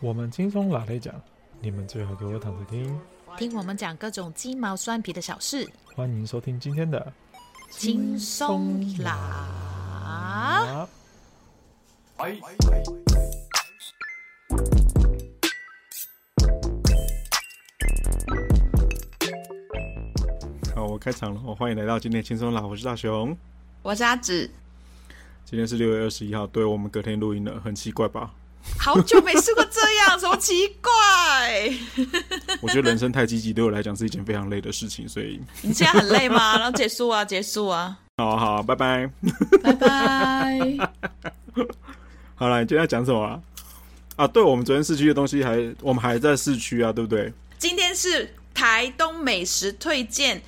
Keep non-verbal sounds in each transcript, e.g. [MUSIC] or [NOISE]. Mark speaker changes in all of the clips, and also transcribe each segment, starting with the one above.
Speaker 1: 我们轻松拿来讲，你们最好给我躺着听，
Speaker 2: 听我们讲各种鸡毛蒜皮的小事。
Speaker 1: 欢迎收听今天的
Speaker 2: 轻松拿。
Speaker 1: 好，我开场了，我欢迎来到今天轻松拿，我是大雄，
Speaker 2: 我是阿紫。
Speaker 1: 今天是六月二十一号，对，我们隔天录音了，很奇怪吧？
Speaker 2: 好久没试过这样，什么奇怪？[LAUGHS]
Speaker 1: 我觉得人生太积极，对我来讲是一件非常累的事情，所以
Speaker 2: 你现在很累吗？然后结束啊，结束啊！[LAUGHS]
Speaker 1: 好好，拜拜，
Speaker 2: 拜拜。[LAUGHS]
Speaker 1: 好了，你今天要讲什么啊？啊，对，我们昨天市区的东西还，我们还在市区啊，对不对？
Speaker 2: 今天是台东美食推荐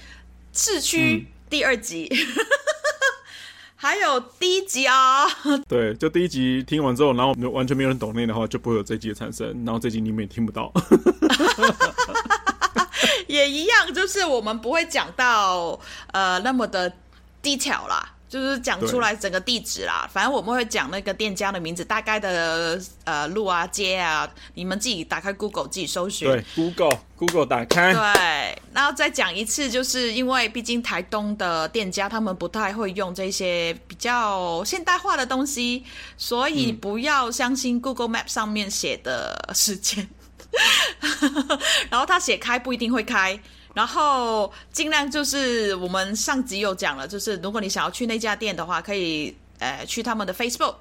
Speaker 2: 市区第二集。嗯还有第一集啊，[LAUGHS]
Speaker 1: 对，就第一集听完之后，然后完全没有人懂那的话，就不会有这一集的产生，然后这集你们也听不到，[LAUGHS]
Speaker 2: 也一样，就是我们不会讲到呃那么的 detail 啦。就是讲出来整个地址啦，反正我们会讲那个店家的名字，大概的呃路啊街啊，你们自己打开 Google 自己搜寻。
Speaker 1: 对，Google Google 打开。
Speaker 2: 对，然后再讲一次，就是因为毕竟台东的店家他们不太会用这些比较现代化的东西，所以不要相信 Google Map 上面写的时间，嗯、[LAUGHS] 然后他写开不一定会开。然后尽量就是我们上集有讲了，就是如果你想要去那家店的话，可以呃去他们的 Facebook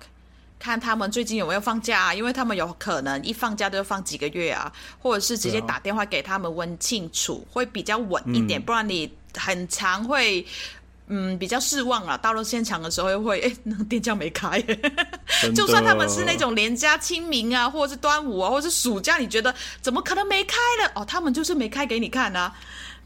Speaker 2: 看他们最近有没有放假，啊因为他们有可能一放假都要放几个月啊，或者是直接打电话给他们问清楚，会比较稳一点，不然你很常会嗯比较失望了。到了现场的时候又会 [LAUGHS] 哎那个店家没开，就算他们是那种连假清明啊，或者是端午啊，或者是暑假，你觉得怎么可能没开了？哦，他们就是没开给你看啊。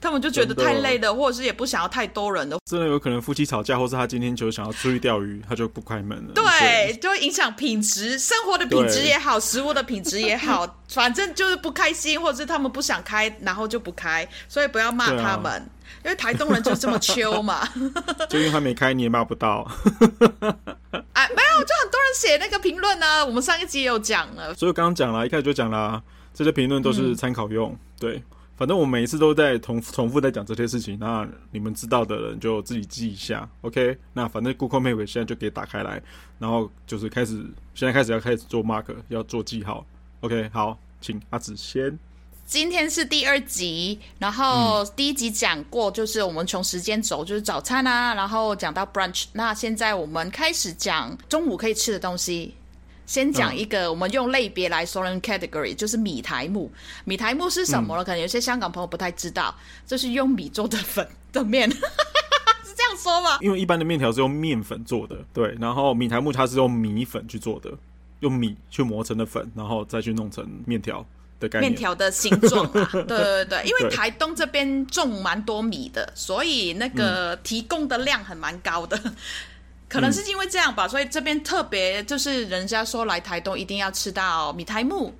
Speaker 2: 他们就觉得太累了，或者是也不想要太多人的。
Speaker 1: 真的有可能夫妻吵架，或是他今天就想要出去钓鱼，他就不开门了。
Speaker 2: 对，对就会影响品质，生活的品质也好，食物的品质也好，反正就是不开心，或者是他们不想开，然后就不开。所以不要骂他们，啊、因为台东人就这么秋嘛。
Speaker 1: 就因为他没开，你也骂不到。
Speaker 2: 哎，[LAUGHS] 没有，就很多人写那个评论呢。我们上一集也有讲了，
Speaker 1: 所以刚刚讲了，一开始就讲了，这些评论都是参考用，嗯、对。反正我每一次都在重重复在讲这些事情，那你们知道的人就自己记一下，OK？那反正 Google Map 现在就可以打开来，然后就是开始，现在开始要开始做 mark，要做记号，OK？好，请阿紫先。
Speaker 2: 今天是第二集，然后第一集讲过，就是我们从时间轴，就是早餐啊，然后讲到 brunch，那现在我们开始讲中午可以吃的东西。先讲一个，我们用类别来说，人 category 就是米苔木。米苔木是什么呢？可能有些香港朋友不太知道，就是用米做的粉的面，[LAUGHS] 是这样说吗？
Speaker 1: 因为一般的面条是用面粉做的，对。然后米苔木它是用米粉去做的，用米去磨成的粉，然后再去弄成面条的概念。
Speaker 2: 面条的形状啊，[LAUGHS] 对对对。因为台东这边种蛮多米的，所以那个提供的量很蛮高的。[LAUGHS] 可能是因为这样吧，嗯、所以这边特别就是人家说来台东一定要吃到米苔木，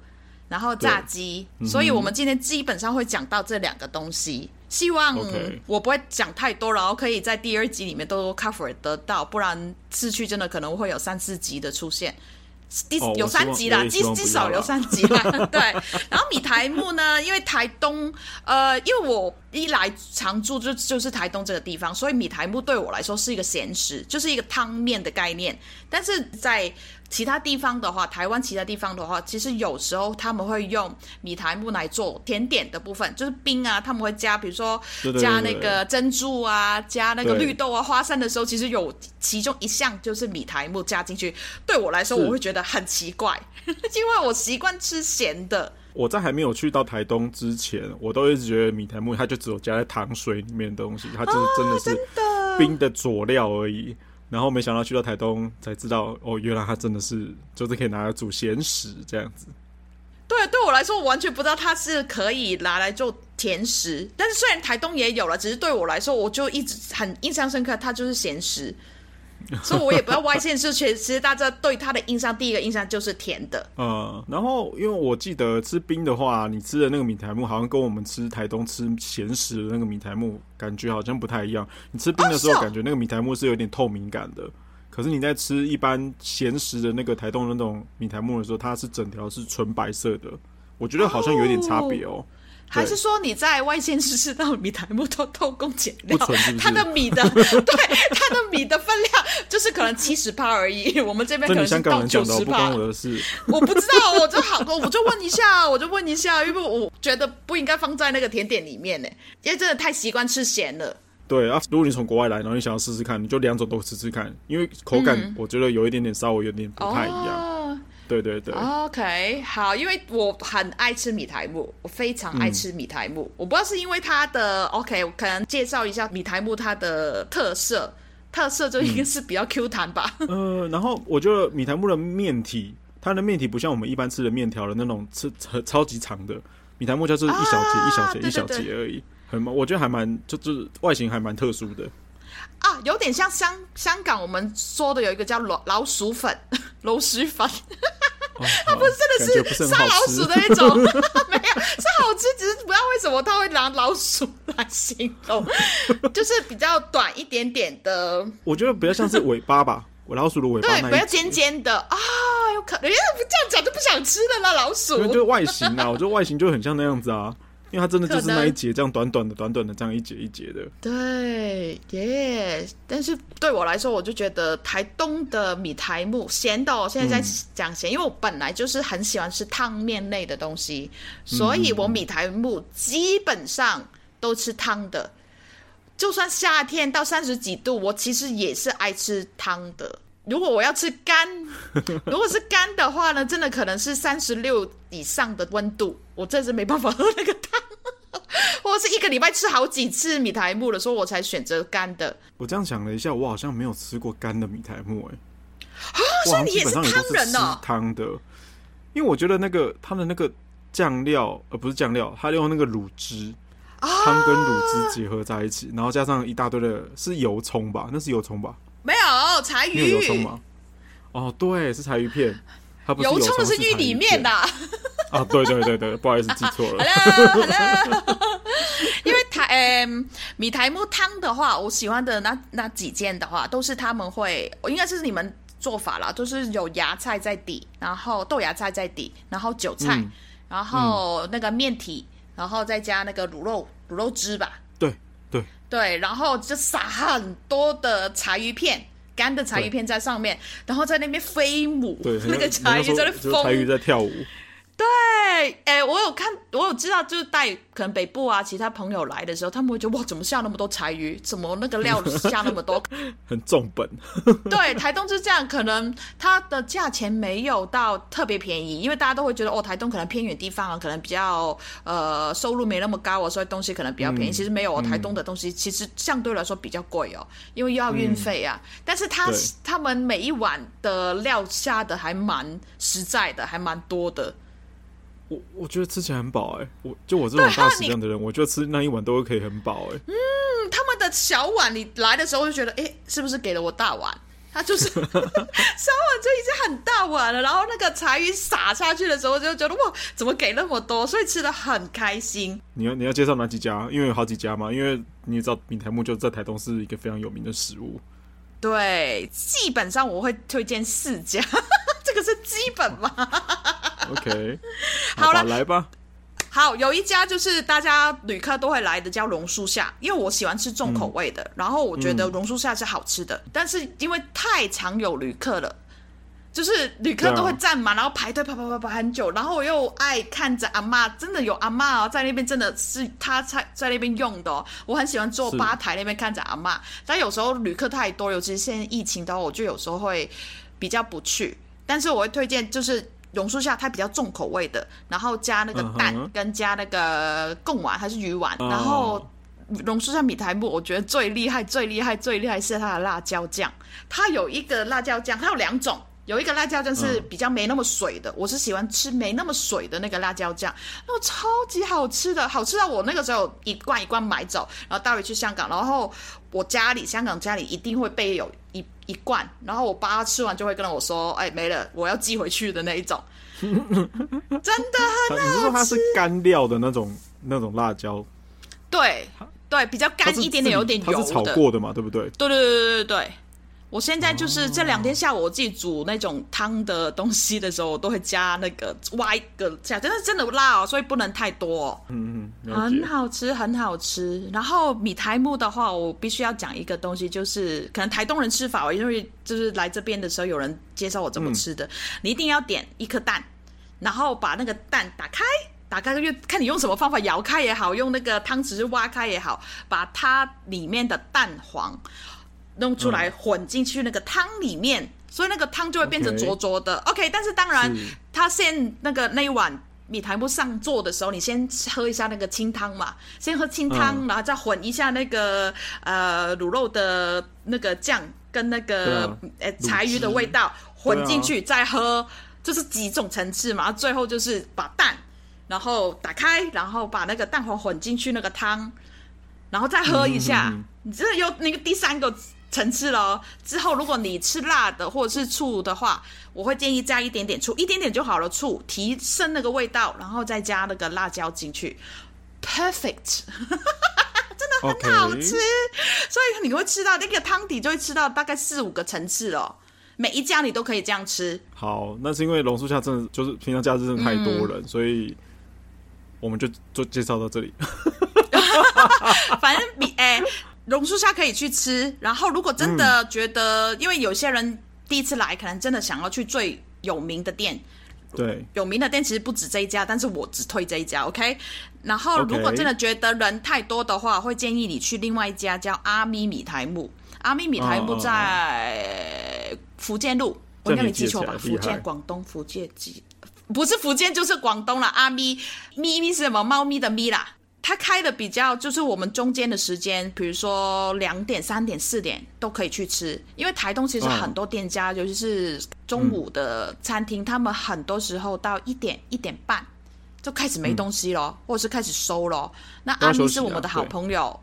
Speaker 2: 然后炸鸡，嗯、所以我们今天基本上会讲到这两个东西。希望我不会讲太多，然后可以在第二集里面都 cover 得到，不然市区真的可能会有三四集的出现。第有三集啦，至至少有三集啦。[LAUGHS] 对，然后米台木呢，因为台东，呃，因为我一来常住就就是台东这个地方，所以米台木对我来说是一个咸食，就是一个汤面的概念。但是在其他地方的话，台湾其他地方的话，其实有时候他们会用米苔木来做甜点的部分，就是冰啊，他们会加，比如说加那个珍珠啊，加那个绿豆啊，花生的时候，其实有其中一项就是米苔木加进去。对我来说，我会觉得很奇怪，[LAUGHS] 因为我习惯吃咸的。
Speaker 1: 我在还没有去到台东之前，我都一直觉得米苔木它就只有加在糖水里面的东西，它就是真的是冰的佐料而已。然后没想到去到台东才知道，哦，原来它真的是就是可以拿来煮咸食这样子。
Speaker 2: 对，对我来说，我完全不知道它是可以拿来做甜食。但是虽然台东也有了，只是对我来说，我就一直很印象深刻，它就是咸食。[LAUGHS] 所以，我也不要歪线，是其实大家对它的印象，第一个印象就是甜的。[LAUGHS]
Speaker 1: 嗯，然后因为我记得吃冰的话，你吃的那个米苔木好像跟我们吃台东吃咸食的那个米苔木感觉好像不太一样。你吃冰的时候，感觉那个米苔木是有点透明感的，可是你在吃一般咸食的那个台东的那种米苔木的时候，它是整条是纯白色的，我觉得好像有点差别哦。
Speaker 2: 还是说你在外县市吃到米苔目都偷工减料？它的米的 [LAUGHS] 对它的米的分量就是可能七十趴而已，[LAUGHS] 我们这边可能是到九十趴。
Speaker 1: 我的事，
Speaker 2: 我不知道，我就好多，我就问一下，[LAUGHS] 我就问一下，因为我觉得不应该放在那个甜点里面呢，因为真的太习惯吃咸了。
Speaker 1: 对啊，如果你从国外来，然后你想要试试看，你就两种都试试看，因为口感我觉得有一点点稍微有点不太一样。嗯哦对对对
Speaker 2: ，OK，好，因为我很爱吃米苔木，我非常爱吃米苔木。嗯、我不知道是因为它的 OK，我可能介绍一下米苔木它的特色，特色就应该是比较 Q 弹吧。
Speaker 1: 嗯、呃，然后我觉得米苔木的面体，它的面体不像我们一般吃的面条的那种吃超级长的，米苔木就是一小节、啊、一小节一小节而已，很我觉得还蛮就就是外形还蛮特殊的。
Speaker 2: 啊，有点像香香港我们说的有一个叫老老鼠粉，老鼠粉。[LAUGHS] 它不是真的是杀老鼠的那种，[LAUGHS] 没有是好吃，只是不知道为什么他会拿老鼠来形容，[LAUGHS] 就是比较短一点点的。
Speaker 1: 我觉得比较像是尾巴吧，我老鼠的尾巴，
Speaker 2: 对，比较尖尖的啊，有可能，因为这样讲就不想吃的啦，老鼠。
Speaker 1: 就外形啊，我觉得外形就很像那样子啊。因为它真的就是那一节这样短短的、短短的这样一节一节的。
Speaker 2: 对，耶！但是对我来说，我就觉得台东的米苔木咸的，我现在在讲咸，嗯、因为我本来就是很喜欢吃汤面类的东西，所以我米苔木基本上都吃汤的。就算夏天到三十几度，我其实也是爱吃汤的。如果我要吃干，[LAUGHS] 如果是干的话呢，真的可能是三十六以上的温度，我真是没办法喝那个汤。[LAUGHS] 或者是一个礼拜吃好几次米苔木的时候，我才选择干的。
Speaker 1: 我这样想了一下，我好像没有吃过干的米苔目，哎，
Speaker 2: 啊，所以你也是汤人哦，
Speaker 1: 汤的，因为我觉得那个它的那个酱料，呃，不是酱料，它用那个卤汁，汤、啊、跟卤汁结合在一起，然后加上一大堆的，是油葱吧？那是油葱吧？
Speaker 2: 没有柴鱼，
Speaker 1: 有油葱吗？哦，对，是柴鱼片。它不是油葱
Speaker 2: 的是玉里面的。
Speaker 1: 啊，对对对对，不好意思记错了。[LAUGHS]
Speaker 2: Hello，Hello。[LAUGHS] 因为台呃米苔木汤的话，我喜欢的那那几件的话，都是他们会，应该是你们做法啦，就是有芽菜在底，然后豆芽菜在底，然后韭菜，嗯、然后那个面体，然后再加那个卤肉卤肉汁吧。对然后就撒很多的柴鱼片。干的柴鱼片在上面，然后在那边飞舞，
Speaker 1: 对
Speaker 2: 那个柴鱼在那疯，
Speaker 1: 柴鱼在跳舞。
Speaker 2: 对，哎、欸，我有看，我有知道，就是带可能北部啊其他朋友来的时候，他们会觉得哇，怎么下那么多柴鱼？怎么那个料下那么多？[LAUGHS]
Speaker 1: 很重本。[LAUGHS]
Speaker 2: 对，台东就是这样，可能它的价钱没有到特别便宜，因为大家都会觉得哦，台东可能偏远地方啊，可能比较呃收入没那么高哦，所以东西可能比较便宜。嗯、其实没有哦，台东的东西其实相对来说比较贵哦，因为又要运费啊。嗯、但是他他们每一碗的料下的还蛮实在的，还蛮多的。
Speaker 1: 我我觉得吃起来很饱哎、欸，我就我这种大食量的人，我觉得吃那一碗都可以很饱哎、欸。
Speaker 2: 嗯，他们的小碗你来的时候就觉得，哎、欸，是不是给了我大碗？他就是 [LAUGHS] 小碗就已经很大碗了，然后那个柴鱼撒下去的时候，就觉得哇，怎么给那么多？所以吃的很开心。
Speaker 1: 你要你要介绍哪几家？因为有好几家嘛，因为你也知道闽台木就在台东是一个非常有名的食物。
Speaker 2: 对，基本上我会推荐四家，这个是基本嘛。[LAUGHS]
Speaker 1: OK，[LAUGHS] 好了，来吧。
Speaker 2: 好，有一家就是大家旅客都会来的，叫榕树下。因为我喜欢吃重口味的，嗯、然后我觉得榕树下是好吃的。嗯、但是因为太常有旅客了，就是旅客都会站嘛，啊、然后排队排排排排很久。然后我又爱看着阿妈，真的有阿妈哦，在那边真的是他在在那边用的哦。我很喜欢坐吧台那边看着阿妈。但有时候旅客太多，尤其是现在疫情的话，我就有时候会比较不去。但是我会推荐就是。榕树下它比较重口味的，然后加那个蛋跟加那个贡丸还是鱼丸，uh. 然后榕树下米苔木我觉得最厉害最厉害最厉害是它的辣椒酱，它有一个辣椒酱，它有两种，有一个辣椒酱是比较没那么水的，uh. 我是喜欢吃没那么水的那个辣椒酱，那个超级好吃的，好吃到我那个时候一罐一罐买走，然后带回去香港，然后我家里香港家里一定会备有一。一罐，然后我爸吃完就会跟我说：“哎，没了，我要寄回去的那一种。[LAUGHS] ”真的很好吃。你是说它是
Speaker 1: 干料的那种那种辣椒？
Speaker 2: 对对，比较干一点点，有点油的。
Speaker 1: 它是炒过的嘛？对不对？
Speaker 2: 对对对对对对。我现在就是这两天下午我自己煮那种汤的东西的时候，我都会加那个挖一个下，真的真的辣哦，所以不能太多哦。
Speaker 1: 嗯嗯，
Speaker 2: 很好吃，很好吃。然后米苔木的话，我必须要讲一个东西，就是可能台东人吃法，因为就是来这边的时候有人介绍我怎么吃的。嗯、你一定要点一颗蛋，然后把那个蛋打开，打开就看你用什么方法摇开也好，用那个汤匙挖开也好，把它里面的蛋黄。弄出来混进去那个汤里面，嗯、所以那个汤就会变成浊浊的。OK，, okay 但是当然，他先那个那一碗米苔目上座的时候，你先喝一下那个清汤嘛，先喝清汤，嗯、然后再混一下那个呃卤肉的那个酱跟那个呃、啊、柴鱼的味道混进去，啊、再喝，就是几种层次嘛。最后就是把蛋，然后打开，然后把那个蛋黄混进去那个汤，然后再喝一下。嗯、你这又那个第三个。层次了之后，如果你吃辣的或者是醋的话，我会建议加一点点醋，一点点就好了，醋提升那个味道，然后再加那个辣椒进去，perfect，[LAUGHS] 真的很好吃。所以你会吃到那个汤底，就会吃到大概四五个层次哦。每一家你都可以这样吃。
Speaker 1: 好，那是因为龙树下真的就是平常假日真的太多人，嗯、所以我们就就介绍到这里。[LAUGHS]
Speaker 2: 反正比哎。欸 [LAUGHS] 榕树下可以去吃，然后如果真的觉得，嗯、因为有些人第一次来，可能真的想要去最有名的店。
Speaker 1: 对，
Speaker 2: 有名的店其实不止这一家，但是我只推这一家，OK。然后如果真的觉得人太多的话，会建议你去另外一家叫阿咪米台木。阿咪米台木在福建路，我应该没记错吧？福建、广东、福建几？不是福建就是广东了。阿咪咪咪是什么？猫咪的咪啦。它开的比较就是我们中间的时间，比如说两点、三点、四点都可以去吃，因为台东其实很多店家，哦、尤其是中午的餐厅，嗯、他们很多时候到一点、一点半就开始没东西了，嗯、或者是开始收了。那阿咪是我们的好朋友，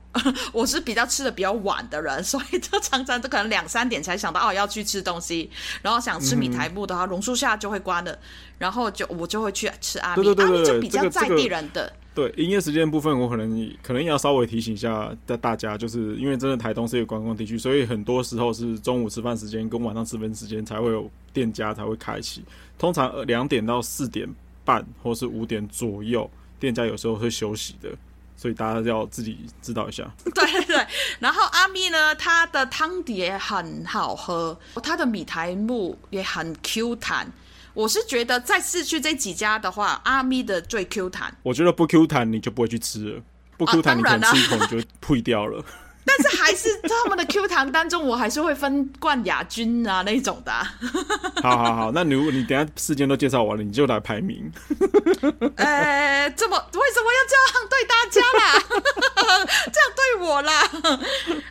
Speaker 2: 我是比较吃的比较晚的人，所以就常常就可能两三点才想到哦要去吃东西，然后想吃米苔目的话，榕树、嗯、下就会关了，然后就我就会去吃阿咪，阿咪就比较在地人的。这个这个
Speaker 1: 对营业时间部分，我可能可能要稍微提醒一下大大家，就是因为真的台东是一个观光地区，所以很多时候是中午吃饭时间跟晚上吃饭时间才会有店家才会开启。通常两点到四点半或是五点左右，店家有时候会休息的，所以大家要自己知道一下。[LAUGHS]
Speaker 2: 对对对，然后阿咪呢，它的汤底也很好喝，它的米苔目也很 Q 弹。我是觉得在市区这几家的话，阿咪的最 Q 弹。
Speaker 1: 我觉得不 Q 弹你就不会去吃了，不 Q 弹你可能吃一口你就退掉了。
Speaker 2: 但是还是他们的 Q 弹当中，我还是会分冠亚军啊那一种的、啊。[LAUGHS]
Speaker 1: 好好好，那如果你等下时间都介绍完了，你就来排名。[LAUGHS]
Speaker 2: 呃，这么为什么要这样对大家啦？[LAUGHS] 这样对我啦？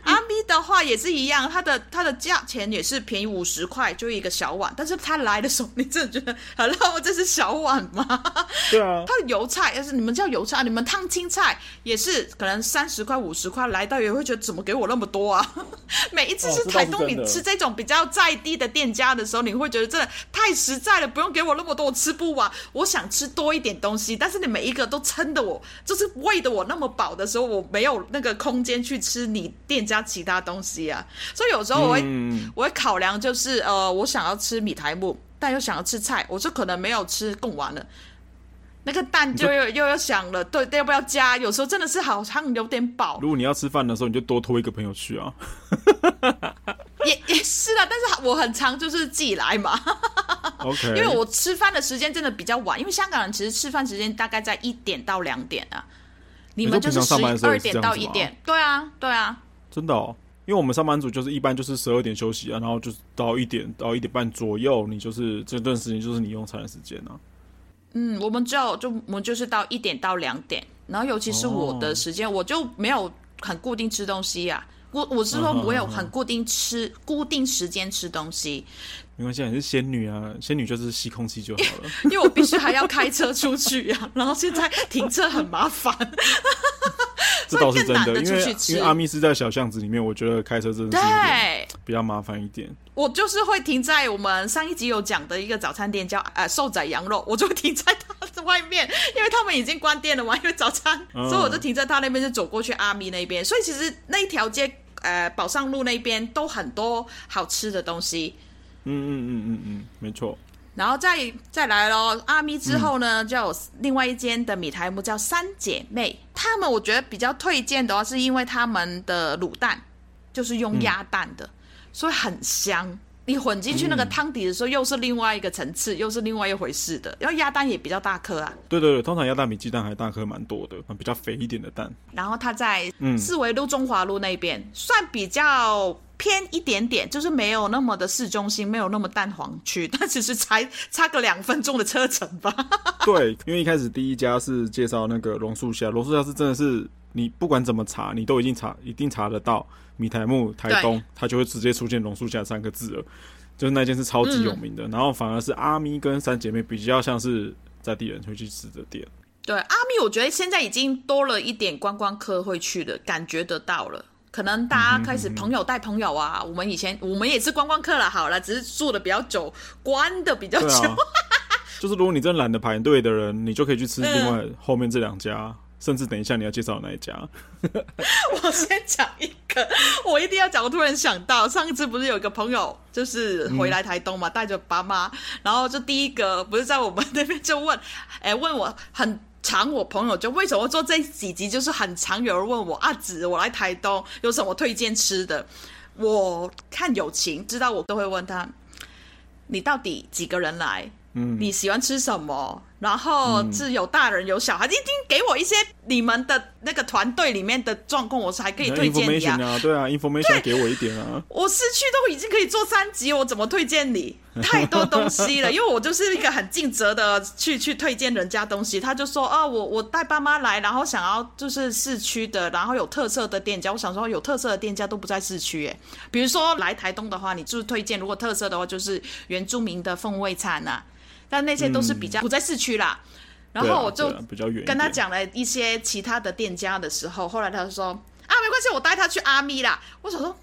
Speaker 2: 阿咪的话也是一样，它的它的价钱也是便宜五十块，就一个小碗。但是他来的时候，你真的觉得，Hello，这是小碗吗？
Speaker 1: 对啊。
Speaker 2: 它的油菜，要是你们叫油菜，你们烫青菜也是可能三十块五十块，来到也会觉得。怎么给我那么多啊？[LAUGHS] 每一次是台东，你吃这种比较在地的店家的时候，你会觉得真的太实在了，不用给我那么多，我吃不完。我想吃多一点东西，但是你每一个都撑得我，就是喂得我那么饱的时候，我没有那个空间去吃你店家其他东西啊。所以有时候我会，嗯、我会考量，就是呃，我想要吃米苔木，但又想要吃菜，我就可能没有吃贡丸了。那个蛋就又又要想了，对，要不要加？有时候真的是好像有点饱。
Speaker 1: 如果你要吃饭的时候，你就多拖一个朋友去啊。[LAUGHS]
Speaker 2: 也也是啊，但是我很常就是自己来嘛。
Speaker 1: OK，
Speaker 2: 因为我吃饭的时间真的比较晚，因为香港人其实吃饭时间大概在一点到两点啊。你们就是十二点到一点，对啊，对啊。
Speaker 1: 真的哦，因为我们上班族就是一般就是十二点休息啊，然后就是到一点到一点半左右，你就是这段时间就是你用餐的时间啊。
Speaker 2: 嗯，我们只有就我们就是到一点到两点，然后尤其是我的时间，哦、我就没有很固定吃东西呀、啊。我我是说我有很固定吃，嗯、固定时间吃东西。
Speaker 1: 没关系，你是仙女啊，仙女就是吸空气就好了。[LAUGHS]
Speaker 2: 因为我必须还要开车出去呀、啊，然后现在停车很麻烦。[LAUGHS]
Speaker 1: 这倒是真的，因为因为阿咪是在小巷子里面，我觉得开车真的是对比较麻烦一点。
Speaker 2: 我就是会停在我们上一集有讲的一个早餐店叫呃瘦仔羊肉，我就会停在他的外面，因为他们已经关店了嘛，因为早餐，嗯、所以我就停在他那边，就走过去阿咪那边。所以其实那一条街呃宝上路那边都很多好吃的东西。
Speaker 1: 嗯嗯嗯嗯嗯，没错。
Speaker 2: 然后再再来咯，阿咪之后呢，就有另外一间的米苔目叫三姐妹。他们我觉得比较推荐的话，是因为他们的卤蛋就是用鸭蛋的，嗯、所以很香。你混进去那个汤底的时候，又是另外一个层次，嗯、又是另外一回事的。然后鸭蛋也比较大颗啊。
Speaker 1: 对对对，通常鸭蛋比鸡蛋还大颗蛮多的，比较肥一点的蛋。
Speaker 2: 然后它在四维路中华路那边、嗯、算比较偏一点点，就是没有那么的市中心，没有那么蛋黄区，[LAUGHS] 但只是才差个两分钟的车程吧。[LAUGHS]
Speaker 1: 对，因为一开始第一家是介绍那个榕树下，榕树下是真的是你不管怎么查，你都已经查一定查得到。米台木台东，它就会直接出现榕树下三个字了，就是那间是超级有名的。嗯、然后反而是阿咪跟三姐妹比较像是在地人会去吃的店。
Speaker 2: 对，阿咪我觉得现在已经多了一点观光客会去的感觉得到了。可能大家开始朋友带朋友啊，我们以前我们也是观光客了，好了，只是住的比较久，关的比较久。啊、[LAUGHS]
Speaker 1: 就是如果你真的懒得排队的人，你就可以去吃另外后面这两家。嗯甚至等一下你要介绍哪一家？[LAUGHS]
Speaker 2: 我先讲一个，我一定要讲。我突然想到，上一次不是有一个朋友就是回来台东嘛，带着爸妈，然后就第一个不是在我们那边就问，哎、欸，问我很常，我朋友就为什么做这几集，就是很常有人问我阿紫，我来台东有什么推荐吃的？我看友情知道我都会问他，你到底几个人来？嗯，你喜欢吃什么？然后是有大人有小孩，一定给我一些你们的那个团队里面的状况，我才可以推荐你啊。
Speaker 1: 啊对啊，information 给我一点啊。
Speaker 2: 我市区都已经可以做三集，我怎么推荐你？太多东西了，[LAUGHS] 因为我就是一个很尽责的去去推荐人家东西。他就说啊，我我带爸妈来，然后想要就是市区的，然后有特色的店家。我想说有特色的店家都不在市区耶。比如说来台东的话，你就是推荐，如果特色的话，就是原住民的风味餐啊。但那些都是比较不在市区啦，嗯、然后我就跟他讲了一些其他的店家的时候，后来他就说啊，没关系，我带他去阿咪啦。我想说，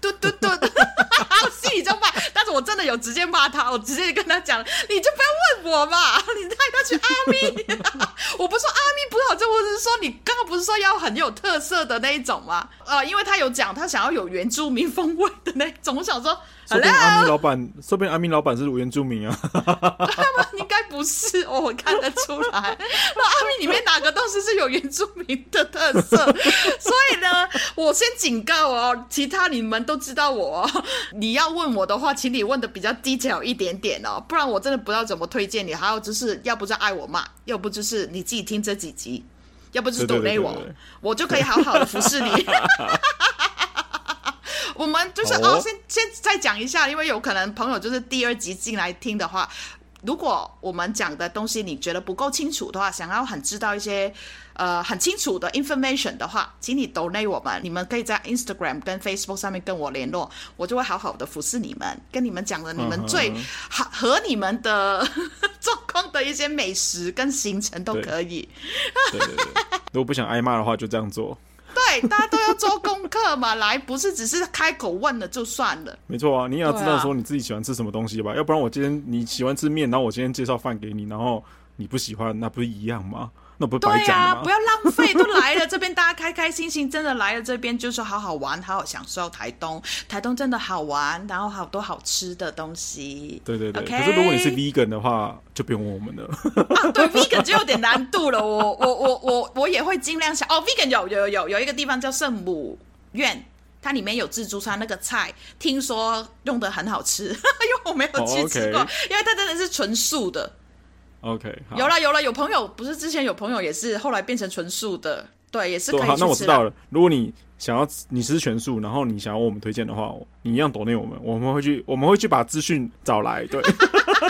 Speaker 2: 嘟嘟嘟，我 [LAUGHS] 心里就骂，但是我真的有直接骂他，我直接跟他讲，你就不要问我嘛，你带他去阿咪，[LAUGHS] 我不是说阿咪不好就，我是说你刚刚不是说要很有特色的那一种吗？呃，因为他有讲他想要有原住民风味的那种，我想说。
Speaker 1: 说不定阿明老板，说不定阿明老板是原住民啊？[LAUGHS] 他
Speaker 2: 们应该不是哦，我看得出来。那阿明里面哪个东西是有原住民的特色？[LAUGHS] 所以呢，我先警告哦，其他你们都知道我哦。你要问我的话，请你问的比较 detail 一点点哦，不然我真的不知道怎么推荐你。还有就是，要不就爱我骂，要不就是你自己听这几集，要不就是躲内我，我就可以好好的服侍你。[LAUGHS] 我们就是哦，哦，先先再讲一下，因为有可能朋友就是第二集进来听的话，如果我们讲的东西你觉得不够清楚的话，想要很知道一些呃很清楚的 information 的话，请你 donate 我们，你们可以在 Instagram 跟 Facebook 上面跟我联络，我就会好好的服侍你们，跟你们讲的你们最好和你们的 [LAUGHS] 状况的一些美食跟行程都可以。
Speaker 1: 对，对对对，如果不想挨骂的话，就这样做。
Speaker 2: 对，大家都要做功课嘛，来，不是只是开口问了就算了。
Speaker 1: 没错啊，你也要知道说你自己喜欢吃什么东西吧，要不然我今天你喜欢吃面，然后我今天介绍饭给你，然后你不喜欢，那不是一样吗？那不是白讲吗？
Speaker 2: 不要浪费，都来了这边，大家开开心心，真的来了这边就是好好玩，好好享受台东。台东真的好玩，然后好多好吃的东西。
Speaker 1: 对对对。可是如果你是 vegan 的话，就不用问我们了。
Speaker 2: 啊，对，vegan 就有点难度了。我我我我我也会尽量想。哦，vegan 有有有有一个地方叫圣母院，它里面有自助餐，那个菜听说用的很好吃，[LAUGHS] 因为我没有去吃过，oh. 因为它真的是纯素的。
Speaker 1: OK，
Speaker 2: 有了有了，有朋友不是之前有朋友也是后来变成纯素的，对，也是可以。好，
Speaker 1: 那我知道了。如果你想要你吃全素，然后你想要我们推荐的话，你一样躲内我们，我们会去我们会去把资讯找来，对。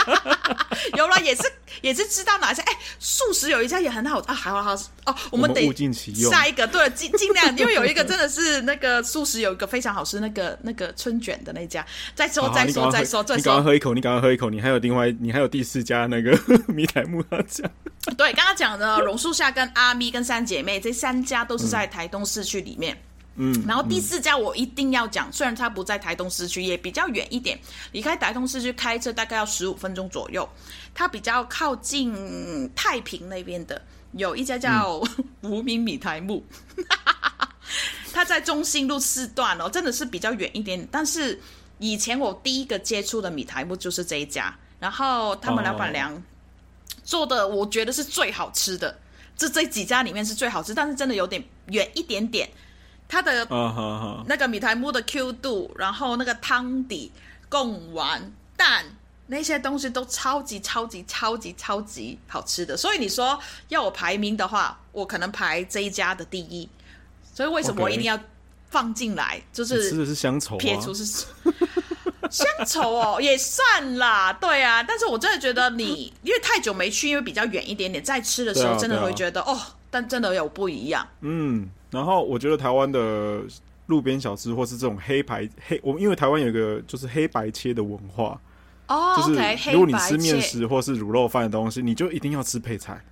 Speaker 1: [LAUGHS]
Speaker 2: 有了，也是也是知道哪些哎，素食有一家也很好啊，好好好哦，我们得下一个，对，尽尽量，[LAUGHS] 因为有一个真的是那个素食有一个非常好吃，那个那个春卷的那家，再说再说再说再说，
Speaker 1: 你赶快喝一口，你赶快喝一口，你还有另外你还有第四家那个 [LAUGHS] 米苔目他家，
Speaker 2: 对，刚刚讲的榕树下跟阿咪跟三姐妹这三家都是在台东市区里面。嗯，嗯然后第四家我一定要讲，虽然它不在台东市区，也比较远一点，离开台东市区开车大概要十五分钟左右。它比较靠近太平那边的，有一家叫 [LAUGHS] 无名米苔目。[LAUGHS] 它在中心路四段哦，真的是比较远一点。但是以前我第一个接触的米苔目就是这一家，然后他们老板娘做的，我觉得是最好吃的。这这几家里面是最好吃，但是真的有点远一点点。它的那个米苔木的 Q 度，然后那个汤底、贡丸、蛋那些东西都超级超级超级超级好吃的。所以你说要我排名的话，我可能排这一家的第一。所以为什么我一定要放进来？就是
Speaker 1: 吃的是乡愁，
Speaker 2: 撇除是乡愁哦，也算啦。对啊，但是我真的觉得你因为太久没去，因为比较远一点点，在吃的时候真的会觉得哦，但真的有不一样。
Speaker 1: 嗯。然后我觉得台湾的路边小吃，或是这种黑白黑，我们因为台湾有一个就是黑白切的文化
Speaker 2: 哦，
Speaker 1: 就是如果你吃面食或是卤肉饭的东西，你就一定要吃配菜。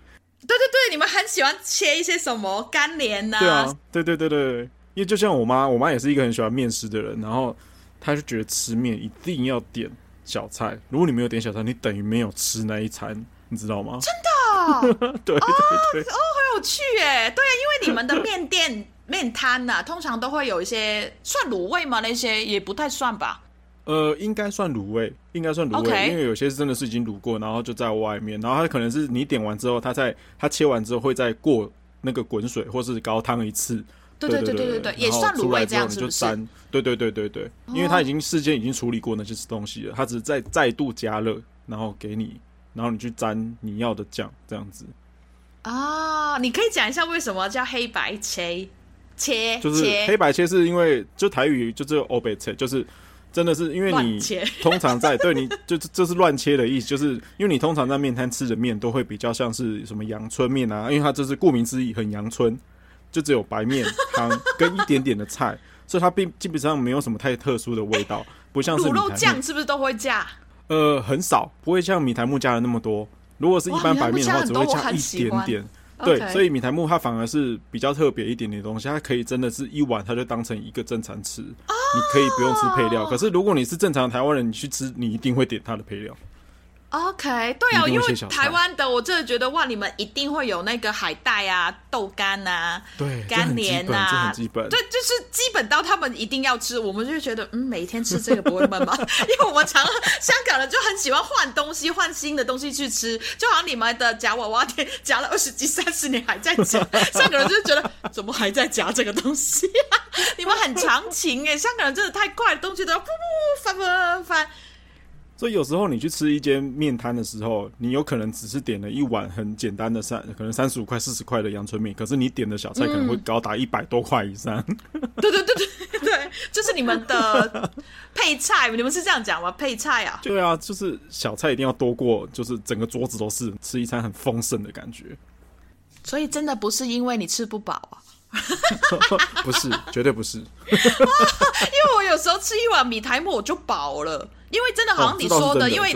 Speaker 2: 对对对，你们很喜欢切一些什么干莲呐？
Speaker 1: 对啊，对对对对，因为就像我妈，我妈也是一个很喜欢面食的人，然后她就觉得吃面一定要点小菜，如果你没有点小菜，你等于没有吃那一餐，你知道吗？
Speaker 2: 真的？
Speaker 1: 对 [LAUGHS] 对对，对
Speaker 2: 哦。好有趣哎，对啊，因为你们的面店、[COUGHS] 面摊呐，通常都会有一些算卤味吗？那些也不太算吧。
Speaker 1: 呃，应该算卤味，应该算卤味.因为有些是真的是已经卤过，然后就在外面，然后它可能是你点完之后，它在它切完之后会再过那个滚水或是高汤一次。
Speaker 2: 对对对对对对，也算卤味这样子。就沾，
Speaker 1: 对对对对对，因为它已经事先已经处理过那些东西了，它只是再再度加热，然后给你，然后你去沾你要的酱，这样子。
Speaker 2: 啊、哦，你可以讲一下为什么叫黑白切切？
Speaker 1: 就是黑白切，是因为就台语就这个欧北切，就是真的是因为你通常在对你 [LAUGHS] 就这是乱切的意思，就是因为你通常在面摊吃的面都会比较像是什么阳春面啊，因为它这是顾名思义很阳春，就只有白面汤跟一点点的菜，所以它并基本上没有什么太特殊的味道，不像是卤肉
Speaker 2: 酱是不是都会加？
Speaker 1: 呃，很少，不会像米苔木加的那么多。如果是一般白面的话，只会加一点点。对.所以米苔木它反而是比较特别一点点东西，它可以真的是一碗，它就当成一个正餐吃。Oh! 你可以不用吃配料，可是如果你是正常台湾人，你去吃，你一定会点它的配料。
Speaker 2: OK，对啊，因为台湾的我真的觉得哇，你们一定会有那个海带啊、豆干啊、
Speaker 1: 对
Speaker 2: 干莲啊，
Speaker 1: 基本，
Speaker 2: 对，就是基本到他们一定要吃，我们就觉得嗯，每天吃这个不会闷吗？[LAUGHS] 因为我们常香港人就很喜欢换东西，换新的东西去吃，就好像你们的夹娃娃店夹了二十几、三十年还在夹，香港人就觉得怎么还在夹这个东西啊？你们很长情哎，香港人真的太快，东西都要噗噗翻翻翻。
Speaker 1: 所以有时候你去吃一间面摊的时候，你有可能只是点了一碗很简单的三，可能三十五块、四十块的阳春面，可是你点的小菜可能会高达一百多块以上。
Speaker 2: 对、嗯、对对对对，就是你们的配菜，你们是这样讲吗？配菜啊？
Speaker 1: 对啊，就是小菜一定要多过，就是整个桌子都是吃一餐很丰盛的感觉。
Speaker 2: 所以真的不是因为你吃不饱啊。
Speaker 1: 不是，绝对不是。
Speaker 2: 因为我有时候吃一碗米苔目我就饱了，因为真的好像你说的，的因为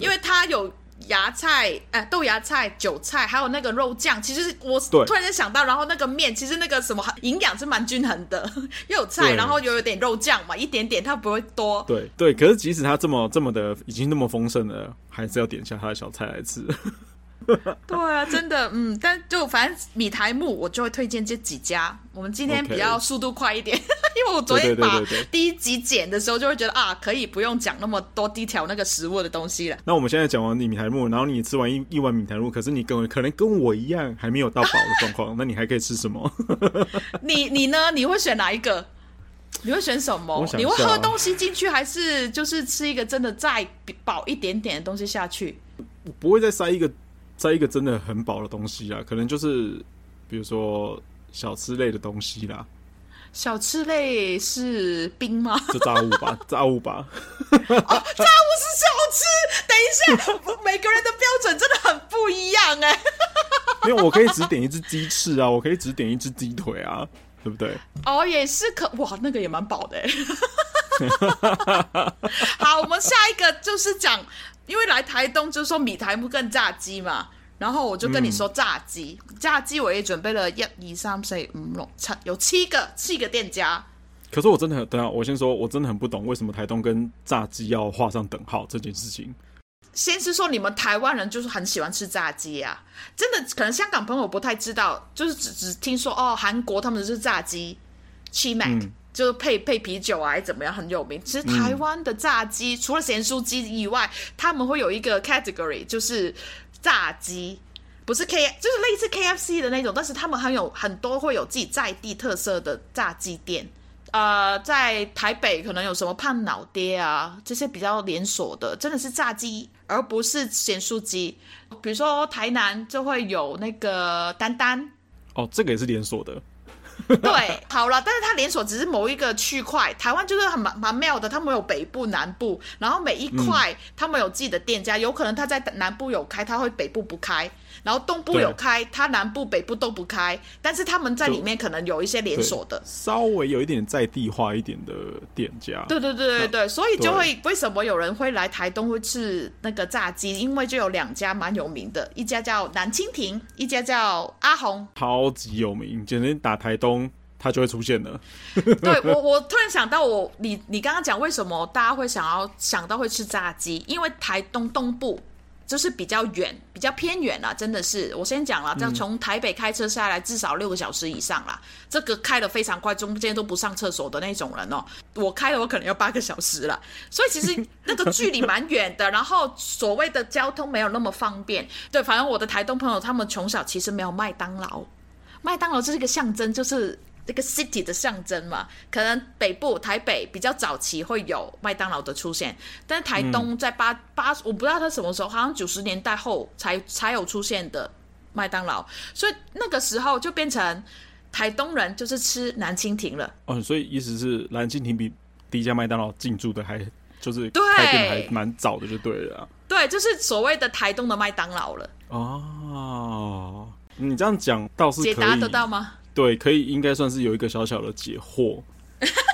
Speaker 2: 因为它有芽菜、哎、呃、豆芽菜、韭菜，还有那个肉酱。其实我突然间想到，然后那个面其实那个什么营养是蛮均衡的，[LAUGHS] 又有菜，然后又有点肉酱嘛，一点点它不会多。
Speaker 1: 对对，可是即使它这么这么的已经那么丰盛了，还是要点下它的小菜来吃。[LAUGHS]
Speaker 2: 对啊，真的，嗯，但就反正米台木，我就会推荐这几家。我们今天比较速度快一点. [LAUGHS] 因为我昨天把第一集剪的时候，就会觉得啊，可以不用讲那么多 detail 那个食物的东西了。
Speaker 1: 那我们现在讲完你米台木，然后你吃完一一碗米台木，可是你跟可能跟我一样还没有到饱的状况，那你还可以吃什么？[LAUGHS]
Speaker 2: 你你呢？你会选哪一个？你会选什么？你会喝东西进去，还是就是吃一个真的再饱一点点的东西下去？
Speaker 1: 我不会再塞一个。在一个真的很饱的东西啊，可能就是比如说小吃类的东西啦。
Speaker 2: 小吃类是冰吗？
Speaker 1: 就炸物吧，[LAUGHS] 炸物吧。
Speaker 2: 哦，炸物是小吃。等一下，[LAUGHS] 每个人的标准真的很不一样哎。[LAUGHS]
Speaker 1: 因为我可以只点一只鸡翅啊，我可以只点一只鸡腿啊，对不对？
Speaker 2: 哦，也是可哇，那个也蛮饱的哎。好，我们下一个就是讲。因为来台东就是说米台木跟炸鸡嘛，然后我就跟你说炸鸡，嗯、炸鸡我也准备了一二三四五六七，有七个七个店家。
Speaker 1: 可是我真的很，等下我先说，我真的很不懂为什么台东跟炸鸡要画上等号这件事情。
Speaker 2: 先是说你们台湾人就是很喜欢吃炸鸡啊，真的可能香港朋友不太知道，就是只只听说哦，韩国他们是炸鸡。Chimac、嗯、就是配配啤酒啊，还怎么样很有名。其实台湾的炸鸡、嗯、除了咸酥鸡以外，他们会有一个 category，就是炸鸡，不是 K，就是类似 KFC 的那种，但是他们还有很多会有自己在地特色的炸鸡店。呃，在台北可能有什么胖老爹啊，这些比较连锁的，真的是炸鸡，而不是咸酥鸡。比如说台南就会有那个丹丹，
Speaker 1: 哦，这个也是连锁的。[LAUGHS]
Speaker 2: 对，好了，但是它连锁只是某一个区块，台湾就是很蛮蛮妙的，他们有北部、南部，然后每一块他们有自己的店家，嗯、有可能他在南部有开，他会北部不开。然后东部有开，他南部北部都不开，但是他们在里面可能有一些连锁的，
Speaker 1: 稍微有一点在地化一点的店家。
Speaker 2: 对对对对对，所以就会为什么有人会来台东会吃那个炸鸡？因为就有两家蛮有名的，一家叫南蜻蜓，一家叫阿红，
Speaker 1: 超级有名，简直打台东它就会出现了。[LAUGHS]
Speaker 2: 对我，我突然想到我，我你你刚刚讲为什么大家会想要想到会吃炸鸡？因为台东东部。就是比较远，比较偏远啦，真的是。我先讲了，这样从台北开车下来至少六个小时以上啦。嗯、这个开的非常快，中间都不上厕所的那种人哦。我开了，我可能要八个小时了。所以其实那个距离蛮远的，然后所谓的交通没有那么方便。对，反正我的台东朋友他们从小其实没有麦当劳，麦当劳就是一个象征，就是。这个 city 的象征嘛，可能北部台北比较早期会有麦当劳的出现，但是台东在八八、嗯，我不知道它什么时候，好像九十年代后才才有出现的麦当劳，所以那个时候就变成台东人就是吃南蜻蜓了。
Speaker 1: 哦，所以意思是南蜻蜓比第一家麦当劳进驻的还就是开店还蛮早的，就对了。
Speaker 2: 对，就是所谓的台东的麦当劳了。
Speaker 1: 哦，你这样讲倒是可以
Speaker 2: 解答得到吗？
Speaker 1: 对，可以应该算是有一个小小的解惑，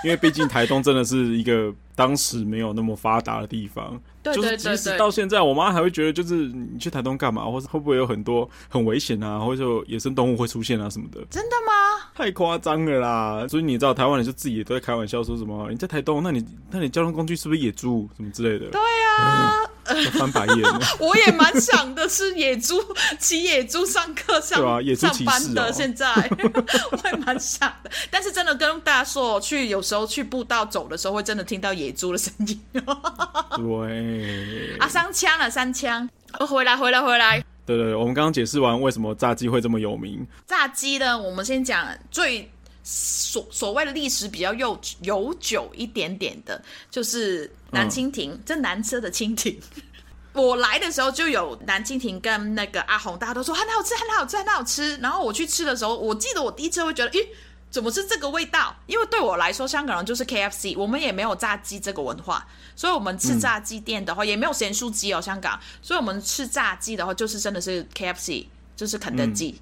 Speaker 1: 因为毕竟台东真的是一个当时没有那么发达的地方。对对对对，就是即使到现在，我妈还会觉得，就是你去台东干嘛，或者会不会有很多很危险啊，或者说野生动物会出现啊什么的？
Speaker 2: 真的吗？
Speaker 1: 太夸张了啦！所以你知道，台湾人就自己也都在开玩笑，说什么你在台东，那你那你交通工具是不是野猪什么之类的？
Speaker 2: 对啊。[LAUGHS] 嗯
Speaker 1: 翻白眼，[LAUGHS]
Speaker 2: 我也蛮想的，是野猪骑野猪上课上、
Speaker 1: 啊、
Speaker 2: 上班的。现在 [LAUGHS] 我也蛮想的，但是真的跟大家说，去有时候去步道走的时候，会真的听到野猪的声音。
Speaker 1: 对，
Speaker 2: 啊，三枪了，三枪！我回来，回来，回来。
Speaker 1: 对对对，我们刚刚解释完为什么炸鸡会这么有名。
Speaker 2: 炸鸡呢，我们先讲最所所谓的历史比较悠悠久一点点的，就是。南蜻蜓，嗯、这南车的蜻蜓。[LAUGHS] 我来的时候就有南蜻蜓跟那个阿红，大家都说很好吃，很好吃，很好吃。然后我去吃的时候，我记得我第一次会觉得，咦，怎么是这个味道？因为对我来说，香港人就是 KFC，我们也没有炸鸡这个文化，所以我们吃炸鸡店的话，嗯、也没有咸酥鸡哦，香港。所以我们吃炸鸡的话，就是真的是 KFC，就是肯德基。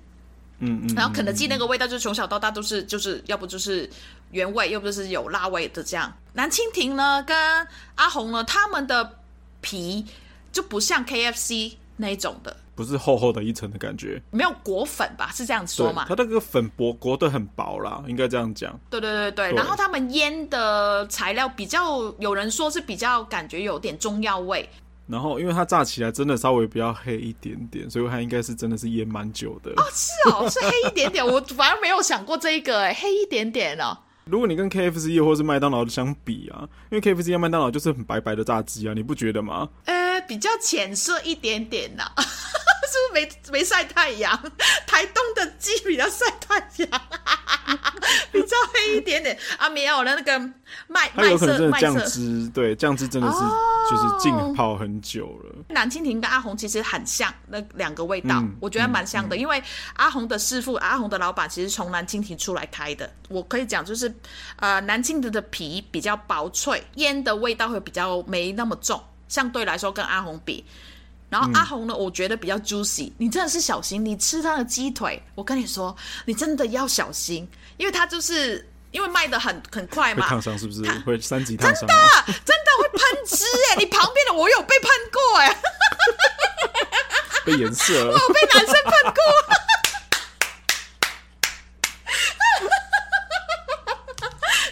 Speaker 2: 嗯嗯。然后肯德基那个味道，就是从小到大都是，就是要不就是。原味要不就是有辣味的这样，蓝蜻蜓呢跟阿红呢，他们的皮就不像 KFC 那一种的，
Speaker 1: 不是厚厚的一层的感觉，
Speaker 2: 没有裹粉吧？是这样说嘛？
Speaker 1: 它那个粉薄裹得很薄啦，应该这样讲。
Speaker 2: 对对对对，对然后他们腌的材料比较，有人说是比较感觉有点中药味。
Speaker 1: 然后因为它炸起来真的稍微比较黑一点点，所以它应该是真的是腌蛮久的。
Speaker 2: 哦，是哦，[LAUGHS] 是黑一点点，我反而没有想过这一个，哎，黑一点点哦。
Speaker 1: 如果你跟 KFC 或是麦当劳相比啊，因为 KFC 和麦当劳就是很白白的炸鸡啊，你不觉得吗？
Speaker 2: 呃，比较浅色一点点呐、啊，[LAUGHS] 是不是没没晒太阳？台东的鸡比较晒太阳。[LAUGHS] 比较黑一点点啊，没有了那个麦，
Speaker 1: 它有可能真的酱汁，对，酱汁真的是就是浸泡很久了。
Speaker 2: 哦、南蜻蜓跟阿红其实很像，那两个味道，嗯、我觉得蛮像的。嗯、因为阿红的师傅，阿红的老板其实从南蜻蜓出来开的。我可以讲，就是呃，南蜻蜓的皮比较薄脆，腌的味道会比较没那么重，相对来说跟阿红比。然后阿红呢，嗯、我觉得比较 juicy，你真的是小心，你吃他的鸡腿，我跟你说，你真的要小心，因为他就是因为卖的很很快嘛，
Speaker 1: 会烫伤是不是？
Speaker 2: 他
Speaker 1: 会三级烫伤？
Speaker 2: 真的真的会喷汁哎！你旁边的我有被喷过哎，
Speaker 1: 被颜色了，
Speaker 2: 我有被男生喷过，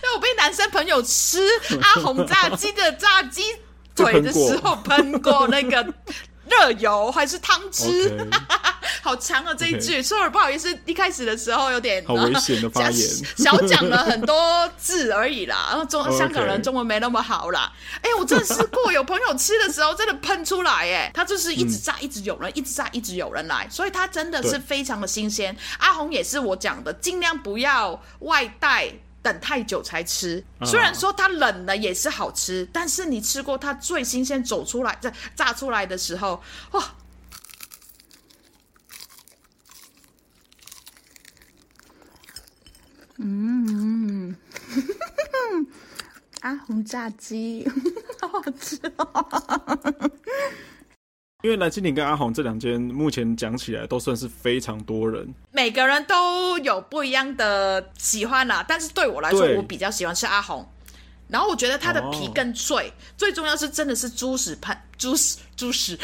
Speaker 2: 因 [LAUGHS] 为我被男生朋友吃阿红炸鸡的炸鸡腿的时候喷过那个。[LAUGHS] 热油还是汤汁，Okay. [LAUGHS] 好长啊这一句，sorry，不好意思，一开始的时候有点
Speaker 1: 好危险的发言，
Speaker 2: 小讲了很多字而已啦。然 [LAUGHS] 后中香港人中文没那么好啦。哎，我真的试过，有朋友吃的时候真的喷出来，哎，他就是一直炸，一直有人，一直炸，一直有人来，所以他真的是非常的新鲜。阿红也是我讲的，尽量不要外带。等太久才吃，虽然说它冷了也是好吃，啊、但是你吃过它最新鲜走出来、这炸出来的时候，哇！嗯，阿 [LAUGHS] 红炸鸡 [LAUGHS] 好好吃哦。
Speaker 1: 因为蓝蜻蜓跟阿红这两间目前讲起来都算是非常多人，
Speaker 2: 每个人都有不一样的喜欢啦。但是对我来说，我比较喜欢吃阿红，然后我觉得它的皮更脆，哦、最重要是真的是猪屎喷猪屎猪屎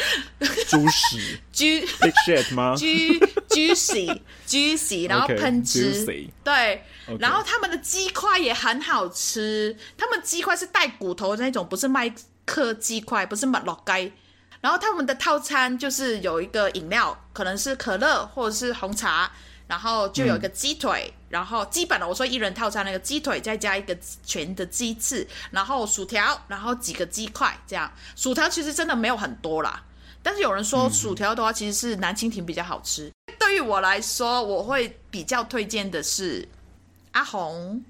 Speaker 1: 猪屎 [LAUGHS]
Speaker 2: Big shit 吗？juicy juicy，然后喷汁，okay, 对，okay. 然后他们的鸡块也很好吃，他们鸡块是带骨头的那种，不是麦克鸡块，不是麦乐鸡。然后他们的套餐就是有一个饮料，可能是可乐或者是红茶，然后就有一个鸡腿，嗯、然后基本的我说一人套餐那个鸡腿再加一个全的鸡翅，然后薯条，然后几个鸡块这样。薯条其实真的没有很多啦，但是有人说薯条的话其实是蓝蜻蜓比较好吃。嗯、对于我来说，我会比较推荐的是阿红。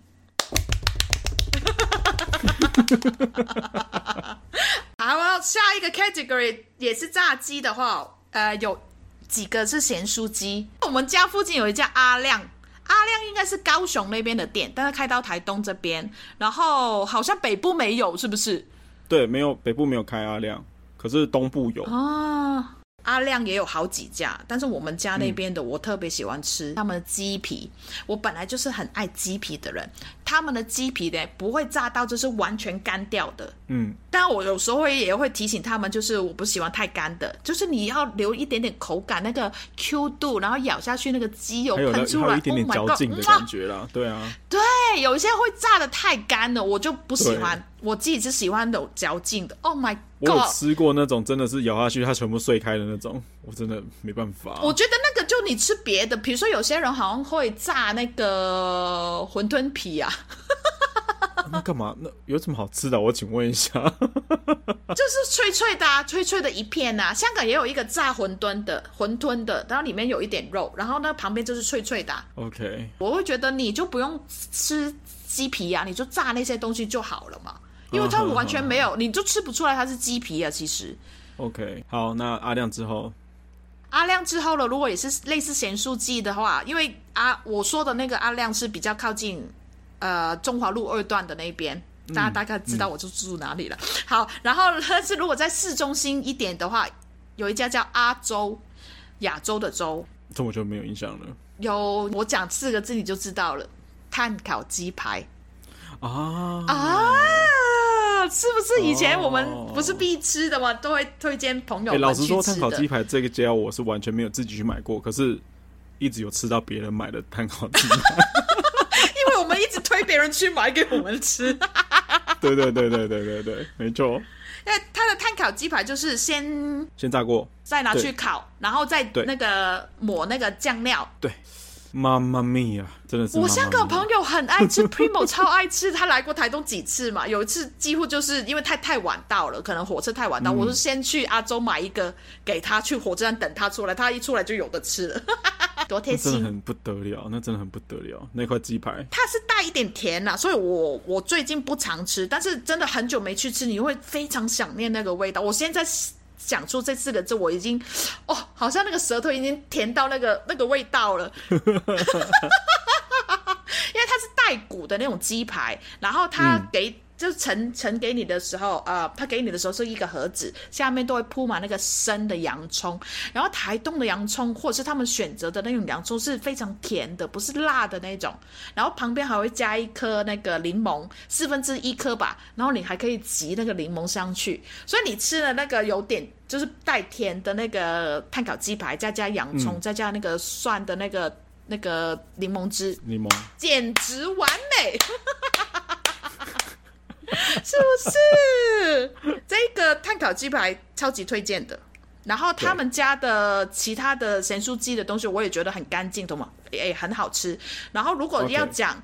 Speaker 2: [LAUGHS] 好，下一个 category 也是炸鸡的话，呃，有几个是咸酥鸡。我们家附近有一家阿亮，阿亮应该是高雄那边的店，但是开到台东这边，然后好像北部没有，是不是？
Speaker 1: 对，没有，北部没有开阿亮，可是东部有
Speaker 2: 啊。阿亮也有好几家，但是我们家那边的我特别喜欢吃他们的鸡皮。我本来就是很爱鸡皮的人，他们的鸡皮呢不会炸到就是完全干掉的。嗯，但我有时候会也会提醒他们，就是我不喜欢太干的，就是你要留一点点口感，那个 Q 度，然后咬下去那个鸡油喷出
Speaker 1: 来，有一点点嚼劲的感觉啦。Oh、对啊，
Speaker 2: 对，有一些会炸的太干了，我就不喜欢。我自己是喜欢有嚼劲的。Oh my god！
Speaker 1: 我有吃过那种真的是咬下去它全部碎开的那种，我真的没办法。
Speaker 2: 我觉得那个就你吃别的，比如说有些人好像会炸那个馄饨皮啊。[LAUGHS]
Speaker 1: 那干嘛？那有什么好吃的？我请问一下。[LAUGHS]
Speaker 2: 就是脆脆的啊，脆脆的一片啊。香港也有一个炸馄饨的，馄饨的，然后里面有一点肉，然后呢旁边就是脆脆的啊。
Speaker 1: OK。
Speaker 2: 我会觉得你就不用吃鸡皮呀，你就炸那些东西就好了嘛。因为它完全没有，你就吃不出来它是鸡皮啊。其实
Speaker 1: ，OK，好，那阿亮之后，
Speaker 2: 阿亮之后了。如果也是类似咸酥鸡的话，因为阿我说的那个阿亮是比较靠近呃中华路二段的那边，大家大概知道我就住哪里了。嗯、好，然后但是如果在市中心一点的话，有一家叫阿洲，亚洲的洲，
Speaker 1: 这我就没有印象了。
Speaker 2: 有我讲四个字你就知道了，碳烤鸡排
Speaker 1: 啊
Speaker 2: 啊！是不是以前我们不是必吃的吗？Oh. 都会推荐朋友。
Speaker 1: 老实说，碳烤鸡排这个家我是完全没有自己去买过，可是一直有吃到别人买的碳烤鸡排，[LAUGHS]
Speaker 2: 们一直推别人去买给我们吃。
Speaker 1: 对对对对对对对，没错。
Speaker 2: 因为它的碳烤鸡排就是先
Speaker 1: 先炸过，
Speaker 2: 再拿去烤，然后再那个抹那个酱料。
Speaker 1: 对。妈妈咪呀，真的是！
Speaker 2: 我香港朋友很爱吃 [LAUGHS] Primo，超爱吃。他来过台东几次嘛？有一次几乎就是因为太太晚到了，可能火车太晚到，嗯、我是先去阿州买一个给他，去火车站等他出来，他一出来就有的吃了，[LAUGHS] 多贴心！
Speaker 1: 真的很不得了，那真的很不得了，那块鸡排
Speaker 2: 它是带一点甜呐，所以我我最近不常吃，但是真的很久没去吃，你会非常想念那个味道。我现在。讲出这四个字，我已经哦，好像那个舌头已经甜到那个那个味道了，[LAUGHS] 因为它是带骨的那种鸡排，然后它给。嗯就盛盛给你的时候，呃，他给你的时候是一个盒子，下面都会铺满那个生的洋葱，然后台东的洋葱或者是他们选择的那种洋葱是非常甜的，不是辣的那种，然后旁边还会加一颗那个柠檬，四分之一颗吧，然后你还可以挤那个柠檬上去，所以你吃了那个有点就是带甜的那个碳烤鸡排，再加洋葱，嗯、再加那个蒜的那个那个柠檬汁，
Speaker 1: 柠檬
Speaker 2: 简直完美。[LAUGHS] 是不是这个碳烤鸡排超级推荐的？然后他们家的其他的咸酥鸡的东西，我也觉得很干净，懂吗？也很好吃。然后如果要讲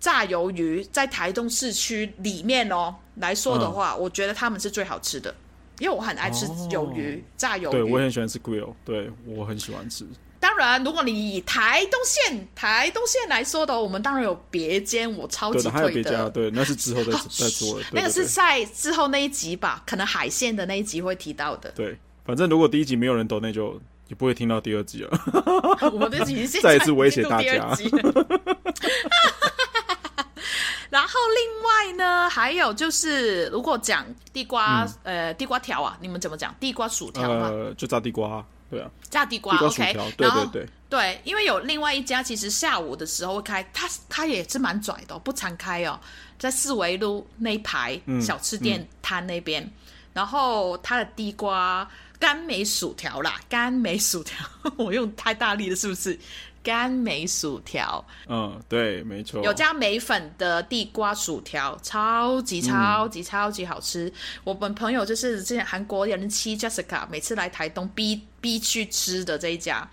Speaker 2: 炸鱿鱼，在台东市区里面哦来说的话，嗯，我觉得他们是最好吃的，因为我很爱吃鱿鱼，哦，炸鱿鱼。
Speaker 1: 对，我也很喜欢吃 grill，对我很喜欢吃。
Speaker 2: 当然，如果你以台东县台东县来说的，我们当然有别间我超级推的。
Speaker 1: 对，还有别家，对，那是之后再 [LAUGHS] 再说的。
Speaker 2: 那个是在之后那一集吧，可能海鲜的那一集会提到的。
Speaker 1: 对，反正如果第一集没有人懂，那就也不会听到第二集了。
Speaker 2: 我们这集 [LAUGHS]
Speaker 1: 再一次威胁大家。[LAUGHS]
Speaker 2: 然后另外呢，还有就是，如果讲地瓜，嗯、呃，地瓜条啊，你们怎么讲？地瓜薯条吗？
Speaker 1: 呃，就炸地瓜。对啊，
Speaker 2: 炸地瓜
Speaker 1: ，，OK，对对对，
Speaker 2: 对，因为有另外一家，其实下午的时候会开，他他也是蛮拽的，不常开哦，在四维路那一排小吃店摊那边，嗯嗯、然后他的地瓜甘梅薯条啦，甘梅薯条，[LAUGHS] 我用太大力了是不是？甘梅薯条，
Speaker 1: 嗯，对，没错，
Speaker 2: 有加梅粉的地瓜薯条，超级超级超级好吃。嗯、我们朋友就是之前韩国人妻 Jessica，每次来台东逼逼去吃的这一家，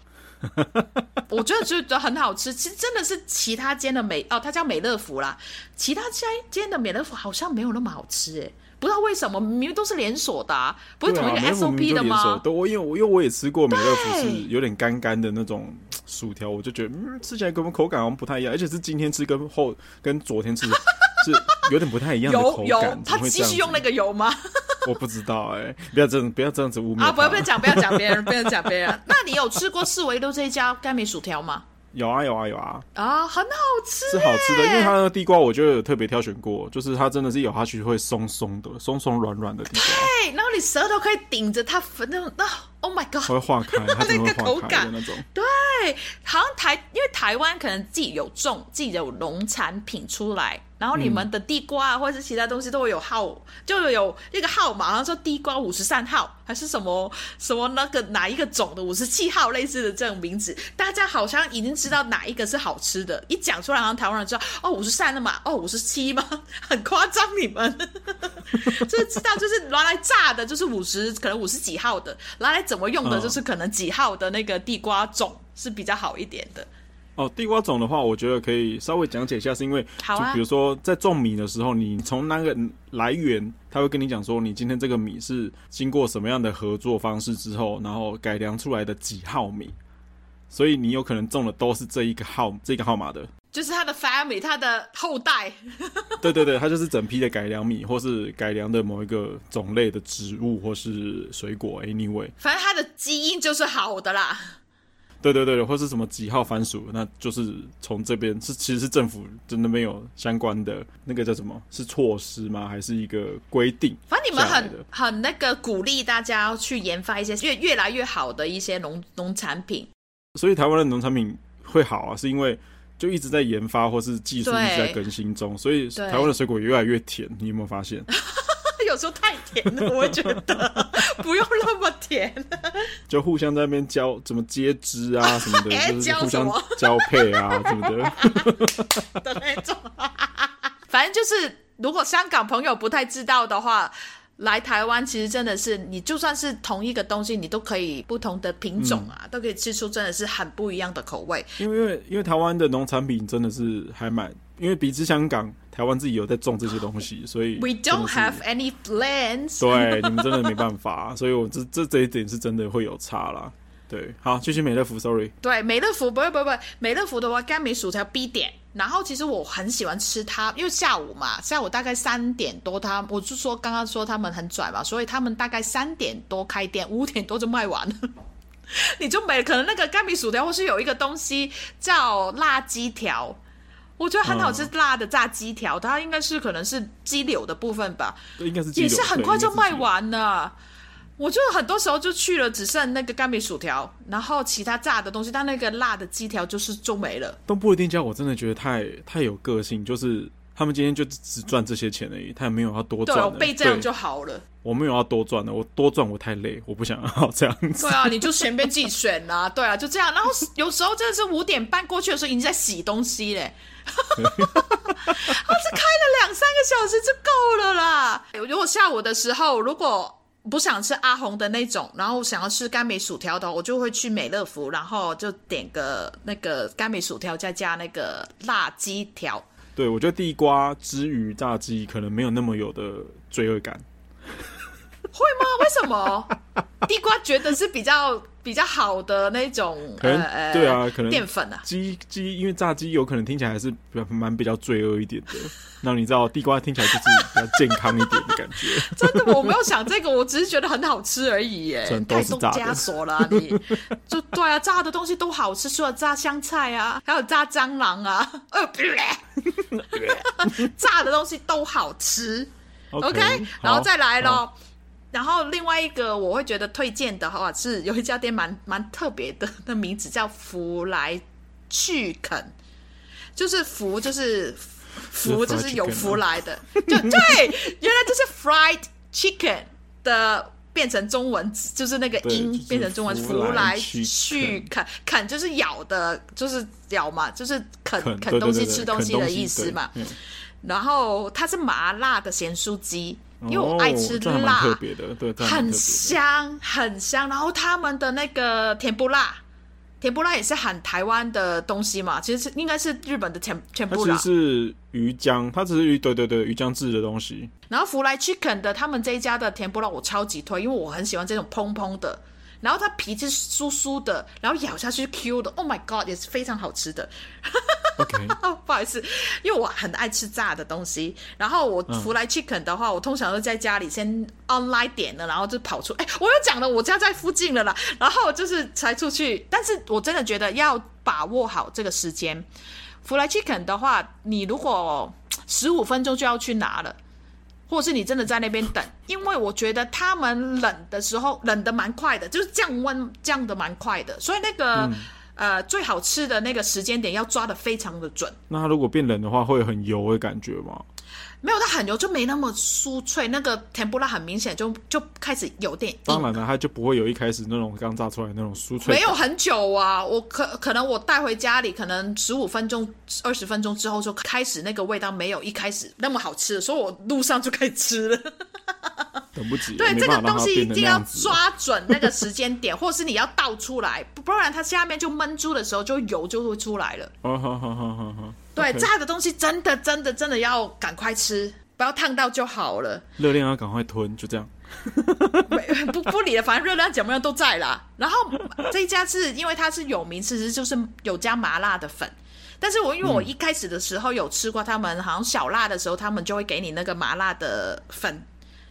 Speaker 2: [LAUGHS] 我觉得觉得很好吃。其实真的是其他间的美哦，它叫美乐福啦，其他家间的美乐福好像没有那么好吃哎。不知道为什么，明明都是连锁的，啊，不是同一个 SOP 的吗？
Speaker 1: 对，我因为我因为我也吃过美乐福，是有点干干的那种薯条，我就觉得嗯，吃起来跟我们口感好像不太一样，而且是今天吃跟后跟昨天吃 [LAUGHS] 是有点不太一样的口感。有
Speaker 2: 他继续用那个油吗？[LAUGHS]
Speaker 1: 我不知道哎，欸，不要这样不要这样子污蔑
Speaker 2: 啊！不要不要讲不要讲别人，不要讲别人。那你有吃过四维路这一家甘梅薯条吗？[LAUGHS]
Speaker 1: 有啊有啊有啊
Speaker 2: 啊，很好吃，
Speaker 1: 是好吃的，因为它那个地瓜，我就有特别挑选过，就是它真的是咬下去会松松的，松松软软的地瓜。
Speaker 2: 对，然后你舌头可以顶着它，那种那 Oh my God，
Speaker 1: 会化开，它 [LAUGHS] 那个口感那种。
Speaker 2: 对，好像台，因为台湾可能自己有种，自己有农产品出来。然后你们的地瓜啊，或者是其他东西都会有号，就有那个号码，好像说地瓜五十三号，还是什么什么那个哪一个种的五十七号类似的这种名字，大家好像已经知道哪一个是好吃的，一讲出来，好像台湾人知道哦五十三的嘛，哦五十七吗？[LAUGHS] 很夸张，你们 [LAUGHS] 就是知道，就是拿来炸的，就是五十可能五十几号的，拿来怎么用的，就是可能几号的那个地瓜种是比较好一点的。
Speaker 1: 哦，地瓜种的话，我觉得可以稍微讲解一下，是因为就比如说在种米的时候，你从那个来源，他会跟你讲说，你今天这个米是经过什么样的合作方式之后，然后改良出来的几号米，所以你有可能种的都是这一个号这个号码的，
Speaker 2: 就是他的 family，他的后代。[LAUGHS]
Speaker 1: 对对对，他就是整批的改良米，或是改良的某一个种类的植物或是水果，anyway，
Speaker 2: 反正他的基因就是好的啦。
Speaker 1: 对对对，或是什么几号番薯，那就是从这边是其实是政府真的没有相关的那个叫什么？是措施吗？还是一个规定？
Speaker 2: 反正你们很很那个鼓励大家要去研发一些越越来越好的一些农农产品。
Speaker 1: 所以台湾的农产品会好啊，是因为就一直在研发或是技术一直在更新中，所以台湾的水果越来越甜。你有没有发现？[LAUGHS]
Speaker 2: 有时候太甜了，我觉得不用那么甜。[LAUGHS]
Speaker 1: 就互相在那边交怎么接枝啊 [LAUGHS] 什么的，就是互相交配啊什么的
Speaker 2: 的那种。反正就是，如果香港朋友不太知道的话，来台湾其实真的是，你就算是同一个东西，你都可以不同的品种啊，嗯、都可以吃出真的是很不一样的口味。
Speaker 1: 因为因为因为台湾的农产品真的是还蛮。因为比之香港，台湾自己有在种这些东西，[LAUGHS] 所以
Speaker 2: We don't have any lands。
Speaker 1: 对，你们真的没办法，[LAUGHS] 所以我这这这一点是真的会有差啦。对，好，继续美乐福，sorry。
Speaker 2: 对，美乐福不会不会不会，美乐福的话，干梅薯条必点。然后其实我很喜欢吃它，因为下午嘛，下午大概三点多他，他我就说刚刚说他们很拽嘛，所以他们大概三点多开店，五点多就卖完了，[LAUGHS] 你就没可能那个干米薯条，或是有一个东西叫辣鸡条。我觉得很好吃，辣的炸鸡条，嗯，它应该是可能是鸡柳的部分吧，
Speaker 1: 应该是
Speaker 2: 也是很快就卖完了。我就很多时候就去了，只剩那个干米薯条，然后其他炸的东西，但那个辣的鸡条就是就没了。
Speaker 1: 东部的店家我真的觉得太太有个性，就是他们今天就只赚这些钱而已，他也没有要多赚。对，
Speaker 2: 我被这样就好了。
Speaker 1: 我没有要多赚的，我多赚我太累，我不想要这样子。
Speaker 2: 对啊，你就随便自己选啊，对啊，就这样。然后有时候真的是五点半过去的时候，已经在洗东西嘞。[LAUGHS] 他只开了两三个小时就够了啦。如果下午的时候，如果不想吃阿红的那种，然后想要吃甘美薯条的，我就会去美乐福，然后就点个那个甘美薯条，再加那个辣鸡条。
Speaker 1: 对，我觉得地瓜之于炸鸡可能没有那么有的罪恶感。
Speaker 2: 会吗？为什么？地瓜觉得是比较比较好的那种，
Speaker 1: 可能
Speaker 2: 呃、
Speaker 1: 对啊，可能
Speaker 2: 淀粉啊，
Speaker 1: 鸡鸡因为炸鸡有可能听起来还是比较蛮比较罪恶一点的。那你知道地瓜听起来就是比较健康一点的感觉。[LAUGHS]
Speaker 2: 真的，我没有想这个，我只是觉得很好吃而已。耶，太多枷锁了、啊，你 [LAUGHS] 就对啊，炸的东西都好吃，除了炸香菜啊，还有炸蟑螂啊，[LAUGHS] 呃，炸的东西都好吃。OK，, okay 然后再来咯。然后另外一个我会觉得推荐的话是有一家店蛮蛮特别的，那名字叫福来去啃，就是福就是福就是有福来的，就对，原来就是 fried chicken 的变成中文就是那个音、就是、变成中文福来去啃啃就是咬的，就是咬嘛，就是啃啃东西吃东西的意思嘛。然后它是麻辣的咸酥鸡。因为我爱吃辣，
Speaker 1: 特别的，对，
Speaker 2: 很香很香。然后他们的那个甜不辣，甜不辣也是很台湾的东西嘛，其实是应该是日本的甜甜不辣。
Speaker 1: 它其实是鱼浆，它只是鱼，对对对，鱼浆制的东西。
Speaker 2: 然后福来 Chicken 的他们这一家的甜不辣我超级推，因为我很喜欢这种蓬蓬的。然后它皮是酥酥的，然后咬下去 Q 的，Oh my God，也是非常好吃的。
Speaker 1: OK，[LAUGHS]
Speaker 2: 不好意思，因为我很爱吃炸的东西。然后我福来 Chicken 的话，嗯、我通常都在家里先 online 点了，然后就跑出。哎，我又讲了，我家在附近了啦。然后就是才出去，但是我真的觉得要把握好这个时间。福来 Chicken 的话，你如果十五分钟就要去拿了。或是你真的在那边等，因为我觉得他们冷的时候冷的蛮快的，就是降温降的蛮快的，所以那个、嗯、呃最好吃的那个时间点要抓的非常的准。
Speaker 1: 那它如果变冷的话，会很油的感觉吗？
Speaker 2: 没有，它很油，就没那么酥脆。那个甜不辣很明显就就开始有点硬。
Speaker 1: 当然了，它就不会有一开始那种刚炸出来那种酥脆。
Speaker 2: 没有很久啊，我可可能我带回家里，可能十五分钟、二十分钟之后就开始那个味道没有一开始那么好吃，所以我路上就开始吃了。
Speaker 1: 等不及。
Speaker 2: 对，这个东西一定要抓准那个时间点，或是你要倒出来，不然它下面就焖猪的时候就油就会出来了。
Speaker 1: 哦，好好好好好。
Speaker 2: 对.炸的东西真的真的真的要赶快吃，不要烫到就好了。
Speaker 1: 热量要赶快吞，就这样。[LAUGHS]
Speaker 2: 不不理了，反正热量怎么样都在啦。然后这一家是因为它是有名，其实就是有加麻辣的粉。但是我因为我一开始的时候有吃过，他们好像小辣的时候，他们就会给你那个麻辣的粉，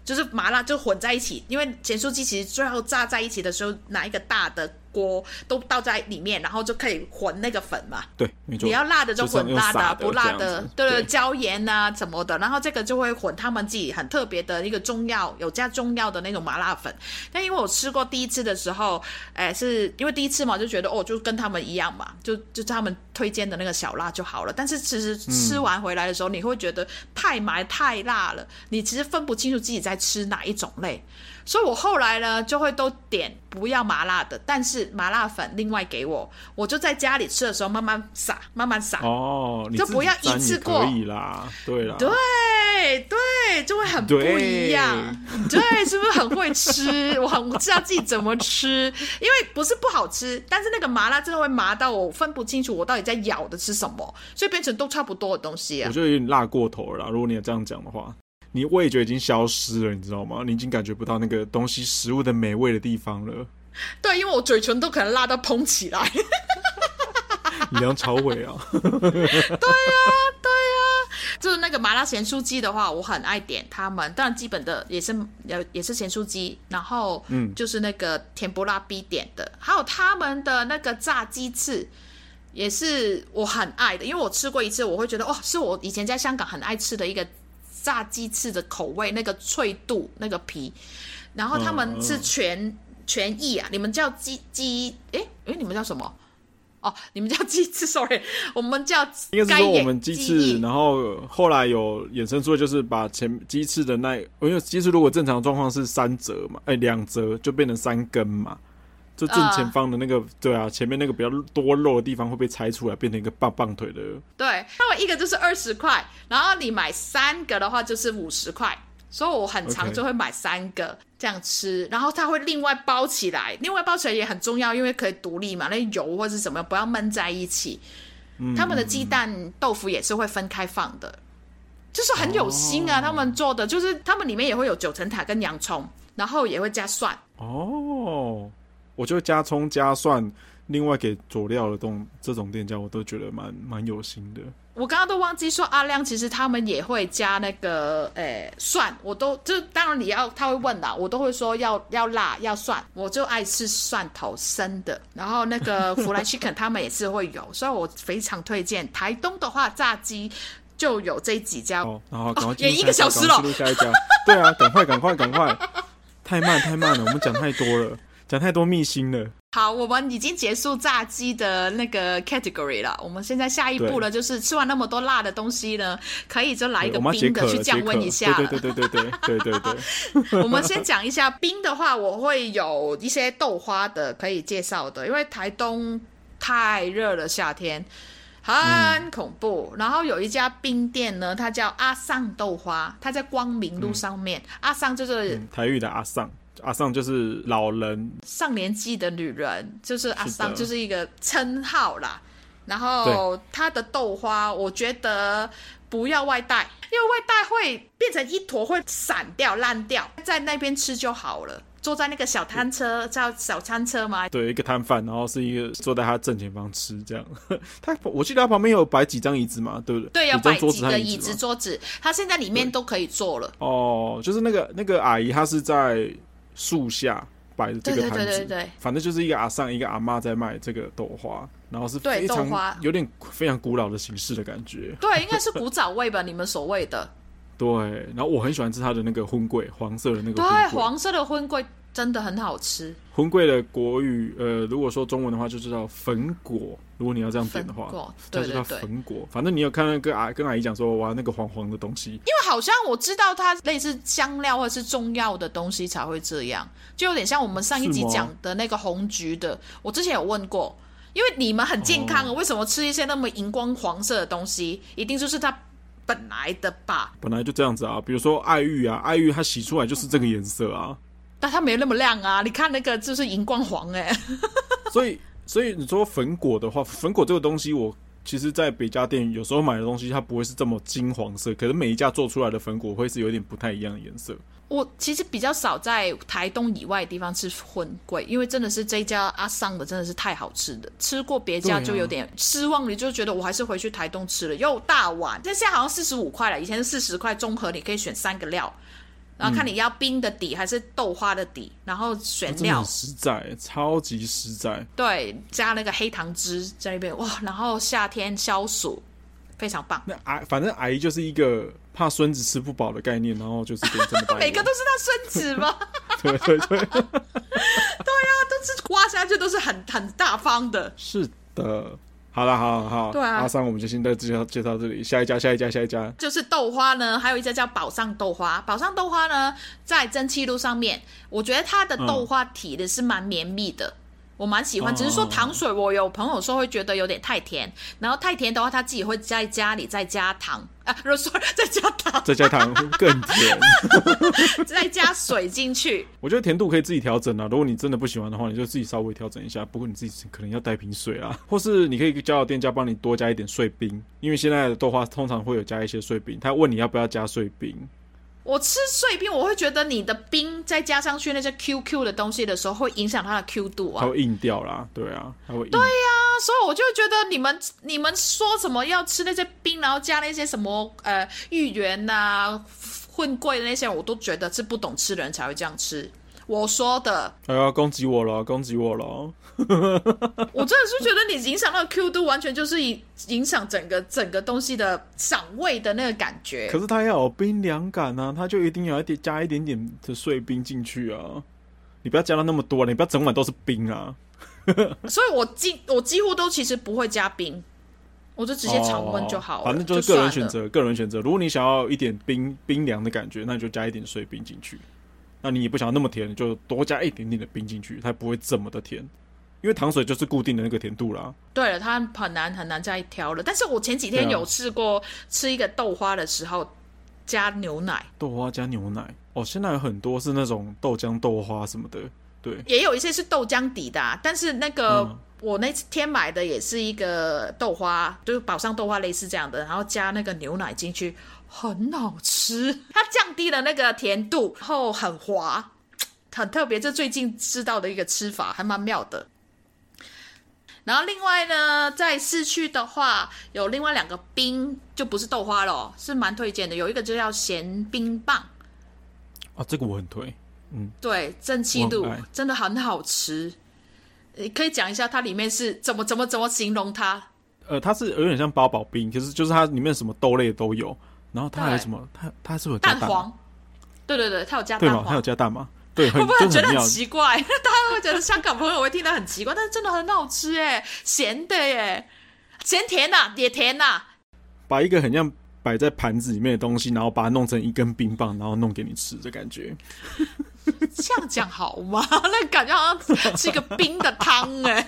Speaker 2: 就是麻辣就混在一起。因为咸酥鸡其实最后炸在一起的时候，拿一个大的。锅都倒在里面，然后就可以混那个粉嘛。
Speaker 1: 对，没错。
Speaker 2: 你要辣的就混辣的，的不辣的，对对，椒盐啊什么的。然后这个就会混他们自己很特别的一个中药，有加中药的那种麻辣粉。但因为我吃过第一次的时候，哎，是因为第一次嘛，就觉得哦，就跟他们一样嘛，就就他们推荐的那个小辣就好了。但是其实吃完回来的时候，嗯、你会觉得太麻太辣了，你其实分不清楚自己在吃哪一种类。所以我后来呢，就会都点不要麻辣的，但是麻辣粉另外给我，我就在家里吃的时候慢慢撒，慢慢撒。
Speaker 1: 哦，
Speaker 2: 就不要一次过。
Speaker 1: 可以啦，对啦。
Speaker 2: 对对，就会很不一样。对，对，是不是很会吃？我很我知道自己怎么吃，因为不是不好吃，但是那个麻辣真的会麻到我分不清楚我到底在咬的是什么，所以变成都差不多的东西啊。
Speaker 1: 我觉得有点辣过头了啦，如果你也这样讲的话。你味觉已经消失了，你知道吗？你已经感觉不到那个东西食物的美味的地方了。
Speaker 2: 对，因为我嘴唇都可能辣到膨起来。[LAUGHS]
Speaker 1: 你梁朝伟啊！[LAUGHS] 对呀，
Speaker 2: 对呀，就是那个麻辣咸酥鸡的话，我很爱点他们。当然，基本的也是也是咸酥鸡，然后嗯，就是那个甜不辣必点的，还有他们的那个炸鸡翅，也是我很爱的。因为我吃过一次，我会觉得哦，是我以前在香港很爱吃的一个。炸鸡翅的口味，那个脆度，那个皮，然后他们是全、嗯、全意啊，你们叫鸡鸡，哎哎，你们叫什么？哦，你们叫鸡翅，[LAUGHS] sorry，我们叫
Speaker 1: 应该是说我们鸡翅，然后后来有衍生出的就是把前鸡翅的那，因为鸡翅如果正常状况是三折嘛，哎，两折就变成三根嘛。就正前方的那个，uh, 对啊，前面那个比较多肉的地方会被拆出来，变成一个棒棒腿的。
Speaker 2: 对，那么一个就是二十块，然后你买三个的话就是五十块，所以我很常就会买三个这样吃然后它会另外包起来，另外包起来也很重要，因为可以独立嘛，那油或是什么不要闷在一起。嗯、他们的鸡蛋豆腐也是会分开放的，就是很有心啊，哦、他们做的就是他们里面也会有九层塔跟洋葱，然后也会加蒜。
Speaker 1: 哦，我就加葱加蒜，另外给佐料的这种这种店家，我都觉得蛮蛮有心的。
Speaker 2: 我刚刚都忘记说，阿亮其实他们也会加那个，诶、欸，蒜，我都就当然你要他会问啦，我都会说要要辣要蒜，我就爱吃蒜头生的。然后那个弗兰 chicken 他们也是会有，所以我非常推荐。台东的话，炸鸡就有这几家。
Speaker 1: 哦，然后赶快 [LAUGHS]
Speaker 2: 也一个小时了，
Speaker 1: 下一家。对啊，赶快赶快赶快，太慢太慢了，我们讲太多了，讲太多秘辛了。
Speaker 2: 好，我们已经结束炸鸡的那个 category 了。我们现在下一步呢，就是吃完那么多辣的东西呢，可以就来一个冰的去降温一下。
Speaker 1: 对对对对对对对对。[LAUGHS]
Speaker 2: 我们先讲一下冰的话，我会有一些豆花的可以介绍的，因为台东太热了，夏天很恐怖。嗯、然后有一家冰店呢，它叫阿尚豆花，它在光明路上面。嗯、阿尚就是、
Speaker 1: 嗯、台语的阿尚。阿桑就是老人，
Speaker 2: 上年纪的女人，就是阿桑，就是一个称号啦。然后它的豆花，我觉得不要外带，因为外带会变成一坨，会散掉、烂掉，在那边吃就好了。坐在那个小摊车，叫小餐车吗？
Speaker 1: 对，一个摊贩，然后是一个坐在他正前方吃这样。他我记得他旁边有摆几张椅子嘛，对不对？
Speaker 2: 对，要摆几个椅子、桌子。他现在里面都可以坐了。
Speaker 1: 哦，就是那个那个阿姨，她是在。树下摆的这个摊子，对对对对对，反正就是一个阿上一个阿妈在卖这个豆花，然后是非常有点非常古老的形式的感觉。
Speaker 2: 对，应该是古早味吧？你们所谓的。
Speaker 1: 对，然后我很喜欢吃它的那个荤桂，黄色的那个。
Speaker 2: 对，黄色的荤贵真的很好吃。
Speaker 1: 荤贵的国语，呃，如果说中文的话，就知道粉果。如果你要这样点的话，对对对，粉果。反正你有看那个阿跟阿姨讲说，哇，那个黄黄的东西。因
Speaker 2: 为好像我知道它类似香料或者是中药的东西才会这样，就有点像我们上一集讲的那个红橘的。我之前有问过，因为你们很健康，为什么吃一些那么荧光黄色的东西？一定就是它本来的吧？
Speaker 1: 本来就这样子啊，比如说爱玉啊，爱玉它洗出来就是这个颜色啊，
Speaker 2: 但它没那么亮啊。你看那个就是荧光黄哎、欸，
Speaker 1: 所以。所以你说粉果的话，粉果这个东西，我其实，在别家店有时候买的东西，它不会是这么金黄色，可是每一家做出来的粉果会是有点不太一样的颜色。
Speaker 2: 我其实比较少在台东以外的地方吃荤贵，因为真的是这家阿桑的真的是太好吃的，吃过别家就有点失望，你就觉得我还是回去台东吃了，又大碗，但现在好像四十五块了，以前是四十块，综合你可以选三个料。然后看你要冰的底还是豆花的底，嗯、然后选料，
Speaker 1: 实在，超级实在。
Speaker 2: 对，加那个黑糖汁在那边哇，然后夏天消暑，非常棒。
Speaker 1: 那阿反正阿姨就是一个怕孙子吃不饱的概念，然后就是给这么大。[LAUGHS]
Speaker 2: 每个都是他孙子吗？
Speaker 1: 对 [LAUGHS] 对对，对呀、[LAUGHS]
Speaker 2: 啊，都是挖下去都是很很大方的。
Speaker 1: 是的。好了，好好好，
Speaker 2: 对啊，
Speaker 1: 阿三，我们就先在介绍介绍这里，下一家，下一家，下一家，
Speaker 2: 就是豆花呢，还有一家叫宝上豆花。宝上豆花呢，在蒸汽路上面，我觉得它的豆花体的是蛮绵密的。嗯我蛮喜欢，只是说糖水，我有朋友说会觉得有点太甜，然后太甜的话，他自己会在家里再加糖 [LAUGHS] 啊，如果说再加糖，
Speaker 1: 再加糖 [LAUGHS] 更甜，[LAUGHS]
Speaker 2: 再加水进去。
Speaker 1: 我觉得甜度可以自己调整啊，如果你真的不喜欢的话，你就自己稍微调整一下。不过你自己可能要带瓶水啊，或是你可以叫店家帮你多加一点碎冰，因为现在的豆花通常会有加一些碎冰，他问你要不要加碎冰。
Speaker 2: 我吃碎冰，我会觉得你的冰再加上去那些 QQ 的东西的时候，会影响它的 Q 度啊。
Speaker 1: 它会硬掉啦，对啊，它会硬。
Speaker 2: 对呀、啊，所以我就觉得你们你们说什么要吃那些冰，然后加那些什么呃芋圆呐、混贵的那些，我都觉得是不懂吃的人才会这样吃。我说的，
Speaker 1: 哎呀，攻击我了，攻击我了！[LAUGHS]
Speaker 2: 我真的是觉得你影响到 Q 度，完全就是影影响整个整个东西的赏味的那个感觉。
Speaker 1: 可是它要有冰凉感啊，它就一定要一点加一点点的碎冰进去啊！你不要加到那么多，你不要整碗都是冰啊！[LAUGHS] [LAUGHS]
Speaker 2: 所以我几我几乎都其实不会加冰，我就直接常温就好了。
Speaker 1: 哦，反正就是个人选择，个人选择。如果你想要一点冰冰凉的感觉，那你就加一点碎冰进去。那你也不想要那么甜，就多加一点点的冰进去，它不会这么的甜，因为糖水就是固定的那个甜度啦。
Speaker 2: 对了，它很难很难再调了。但是我前几天有试过吃一个豆花的时候，加牛奶，
Speaker 1: 豆花加牛奶。哦，现在有很多是那种豆浆豆花什么的，对，
Speaker 2: 也有一些是豆浆底的，啊，但是那个、嗯、我那天买的也是一个豆花，就是宝上豆花类似这样的，然后加那个牛奶进去，很好吃，它降低了那个甜度，然后很滑，[TSK] 很特别，这最近知道的一个吃法，还蛮妙的。然后另外呢，在市区的话，有另外两个冰，就不是豆花了，是蛮推荐的，有一个就叫咸冰棒。
Speaker 1: 啊，这个我很推，嗯，
Speaker 2: 对，正气度真的很好吃。你可以讲一下它里面是怎么怎么怎么形容它？
Speaker 1: 呃，它是有点像八宝冰，可是就是它里面什么豆类都有，然后它还有什么？它它是不是有蛋，
Speaker 2: 蛋黄？对对对，它有加蛋黄，
Speaker 1: 它有加蛋吗？对，[LAUGHS] 会
Speaker 2: 不会觉得很奇怪？[LAUGHS] 大家会觉得香港朋友会听得很奇怪，但是真的很好吃哎，咸的耶，咸甜呐，也甜呐，
Speaker 1: 把一个很像。摆在盘子里面的东西，然后把它弄成一根冰棒，然后弄给你吃的感觉。[LAUGHS]
Speaker 2: 这样讲好吗？那感觉好像是一个冰的汤哎。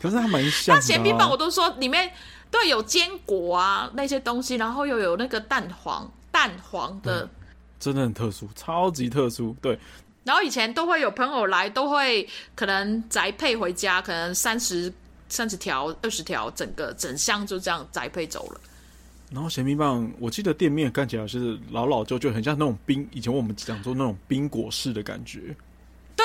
Speaker 1: 可是它蛮像的、啊。
Speaker 2: 那咸冰棒我都说里面对有坚果啊那些东西，然后又有那个蛋黄蛋黄的、嗯，
Speaker 1: 真的很特殊，超级特殊。对。
Speaker 2: 然后以前都会有朋友来，都会可能宅配回家，可能三十三十条、二十条，整个整箱就这样宅配走了。
Speaker 1: 然后咸冰棒，我记得店面看起来是老老旧旧，很像那种冰。以前我们讲做那种冰果式的感觉。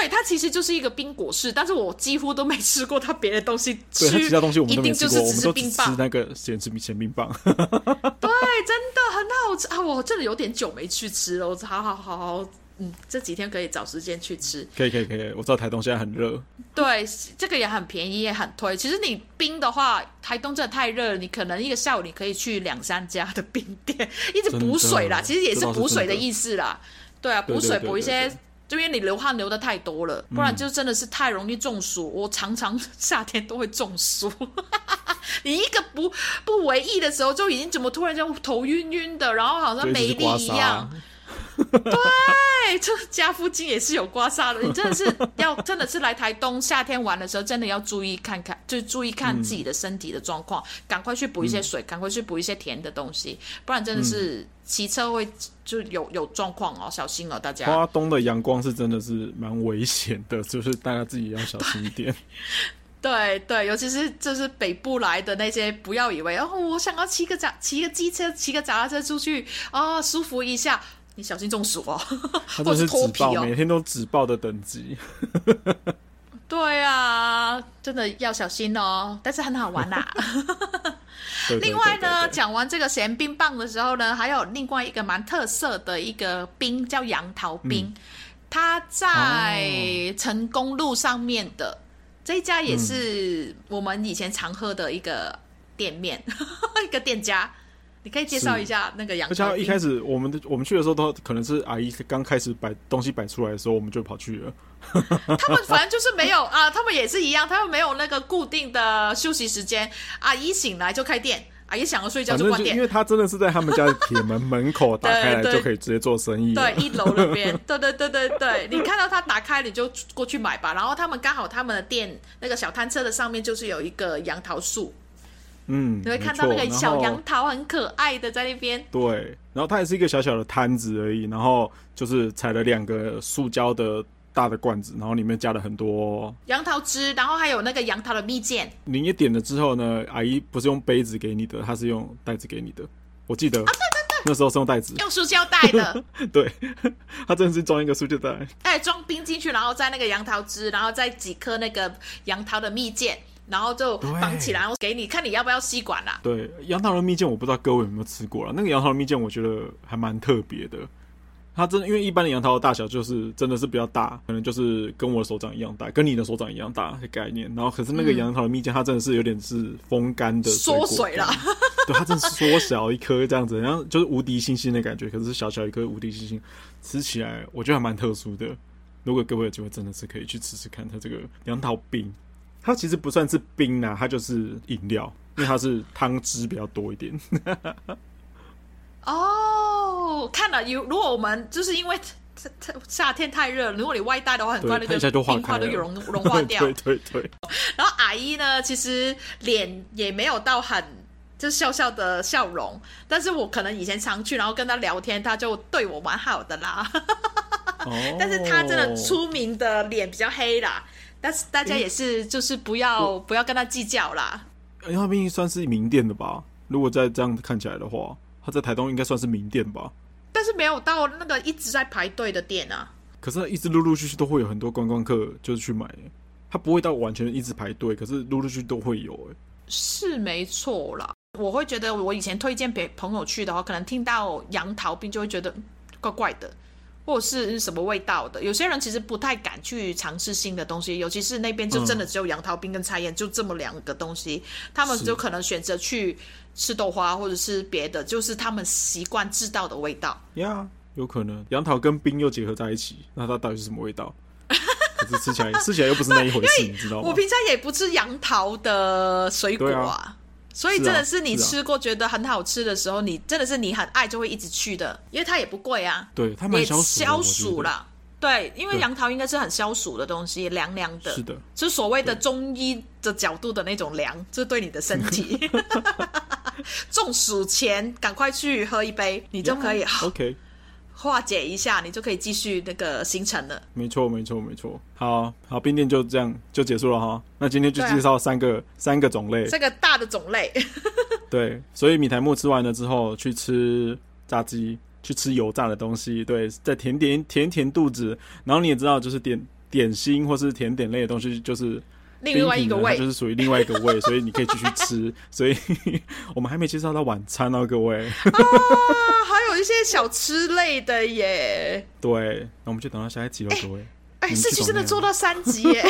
Speaker 2: 对，它其实就是一个冰果室，但是我几乎都没吃过它别的东西。
Speaker 1: 对，它其他东西我们
Speaker 2: 一定就是只是冰棒，
Speaker 1: 吃那个咸吃咸冰棒。[LAUGHS] [LAUGHS]
Speaker 2: 对，真的很好吃啊！我真的有点久没去吃了，我好好好好。嗯，这几天可以找时间去吃。
Speaker 1: 可以可以可以，我知道台东现在很热。
Speaker 2: 对，这个也很便宜，也很推。其实你冰的话，台东真的太热了，你可能一个下午你可以去两三家的冰店，一直补水啦。其实也是补水的意思啦。对啊，补水补一些，就因为你流汗流的太多了，不然就真的是太容易中暑。嗯、我常常夏天都会中暑。[LAUGHS] 你一个不不为意的时候，就已经怎么突然间头晕晕的，然后好像没力一样。对，这家附近也是有刮痧的。你真的是 [LAUGHS] 要，真的是来台东夏天玩的时候，真的要注意看看，就注意看自己的身体的状况，赶、嗯、快去补一些水，赶、嗯、快去补一些甜的东西，不然真的是骑车会就有有状况哦，小心哦，大家。
Speaker 1: 花东的阳光是真的是蛮危险的，就是大家自己要小心一
Speaker 2: 点。对对，尤其是就是北部来的那些，不要以为哦，我想要骑个脚骑个机车，骑个脚踏车出去啊、哦，舒服一下。你小心中暑哦！[LAUGHS]
Speaker 1: 他这是纸爆、哦，每天都纸爆的等级。
Speaker 2: 对啊，真的要小心哦。但是很好玩 [LAUGHS] 啦。另外呢，讲完这个咸冰棒的时候呢，还有另外一个蛮特色的一个冰，叫杨桃冰。嗯、它在成功路上面的、哦、这一家也是我们以前常喝的一个店面，嗯、[LAUGHS] 一个店家。你可以介绍一下那个杨。而
Speaker 1: 且一开始我们的我们去的时候，都可能是阿姨刚开始摆东西摆出来的时候，我们就跑去了。[LAUGHS]
Speaker 2: 他们反正就是没有 [LAUGHS] 啊，他们也是一样，他们没有那个固定的休息时间。阿姨醒来就开店，阿姨想要睡觉就关店。
Speaker 1: 因为他真的是在他们家的铁门门口打开来 [LAUGHS] 就可以直接做生意。
Speaker 2: 对，一楼那边，对对对对对，你看到他打开，你就过去买吧。然后他们刚好他们的店那个小摊车的上面就是有一个杨桃树。
Speaker 1: 嗯，
Speaker 2: 你会看到那个小杨桃很可爱的在那边。
Speaker 1: 对，然后它也是一个小小的摊子而已，然后就是采了两个塑胶的大的罐子，然后里面加了很多
Speaker 2: 杨桃汁，然后还有那个杨桃的蜜饯。
Speaker 1: 你一点了之后呢，阿姨不是用杯子给你的，她是用袋子给你的。我记得啊，对对对，那时候是用袋子，
Speaker 2: 用塑胶袋的。[LAUGHS]
Speaker 1: 对，[LAUGHS] 它真的是装一个塑胶袋，
Speaker 2: 哎，装冰进去，然后再那个杨桃汁，然后再几颗那个杨桃的蜜饯。然后就绑起来，然后给你看你要不要吸管啦。
Speaker 1: 对，杨桃的蜜饯我不知道各位有没有吃过了。那个杨桃的蜜饯我觉得还蛮特别的。它真的因为一般的杨桃的大小就是真的是比较大，可能就是跟我的手掌一样大，跟你的手掌一样大的概念。然后可是那个杨桃的蜜饯，它真的是有点是风干的
Speaker 2: 缩水了。
Speaker 1: 对，它真的缩小一颗这样子，然后就是无敌星星的感觉。可是小小一颗无敌星星，吃起来我觉得还蛮特殊的。如果各位有机会，真的是可以去吃吃看它这个杨桃冰。它其实不算是冰呐、啊，它就是饮料，因为它是汤汁比较多一点。[LAUGHS]
Speaker 2: 哦，看了有，如果我们就是因为夏天太热，如果你外带的话，很快那个冰块都有融融化掉。
Speaker 1: 对 [LAUGHS] 对对。[LAUGHS]
Speaker 2: 然后阿姨呢，其实脸也没有到很就是笑笑的笑容。但是我可能以前常去，然后跟他聊天，他就对我蛮好的啦。哦、但是他真的出名的脸比较黑啦。但是大家也是，就是不要不要跟他计较啦。
Speaker 1: 因为他毕竟算是名店的吧？如果在这样看起来的话，他在台东应该算是名店吧？
Speaker 2: 但是没有到那个一直在排队的店啊。
Speaker 1: 可是，一直陆陆续续都会有很多观光客就是去买，他不会到完全一直排队，可是陆陆续续都会有。哎，
Speaker 2: 是没错啦。我会觉得，我以前推荐别朋友去的话，可能听到杨桃冰就会觉得怪怪的，或者是什么味道的。有些人其实不太敢去尝试新的东西，尤其是那边就真的只有杨桃冰跟菜燕，就这么两个东西，他们就可能选择去吃豆花或者是别的，就是他们习惯知道的味道。
Speaker 1: 呀。有可能杨桃跟冰又结合在一起，那它到底是什么味道？[LAUGHS] 可是吃起来吃起来又不是那一回事，你知道吗？[LAUGHS]
Speaker 2: 我平常也不吃杨桃的水果啊，啊所以真的是你吃过觉得很好吃的时候，啊啊、你真的是你很爱就会一直去的，因为它也不贵啊。
Speaker 1: 对，它蛮消暑的，
Speaker 2: 消暑啦。对，因为杨桃应该是很消暑的东西，凉凉的。
Speaker 1: 是的，
Speaker 2: 就是所谓的中医的角度的那种凉，就是对你的身体。[LAUGHS] 中暑前赶快去喝一杯，你就可以好。
Speaker 1: OK。
Speaker 2: 化解一下，你就可以继续那个行程了。
Speaker 1: 没错，没错，没错。好好，冰店就这样就结束了哈。那今天就介绍三个、啊、三个种类，
Speaker 2: 三个大的种类。[LAUGHS]
Speaker 1: 对，所以米苔目吃完了之后，去吃炸鸡，去吃油炸的东西。对，再填点甜甜肚子。然后你也知道，就是点点心或是甜点类的东西，就是。
Speaker 2: 另外一个味
Speaker 1: 就是属于另外一个味，所以你可以继续吃。[LAUGHS] 所以 [LAUGHS] 我们还没介绍到晚餐哦，各位。啊，
Speaker 2: 还有一些小吃类的耶。
Speaker 1: 对，那我们就等到下一集了，各位。
Speaker 2: 哎，事情真的做到三集耶。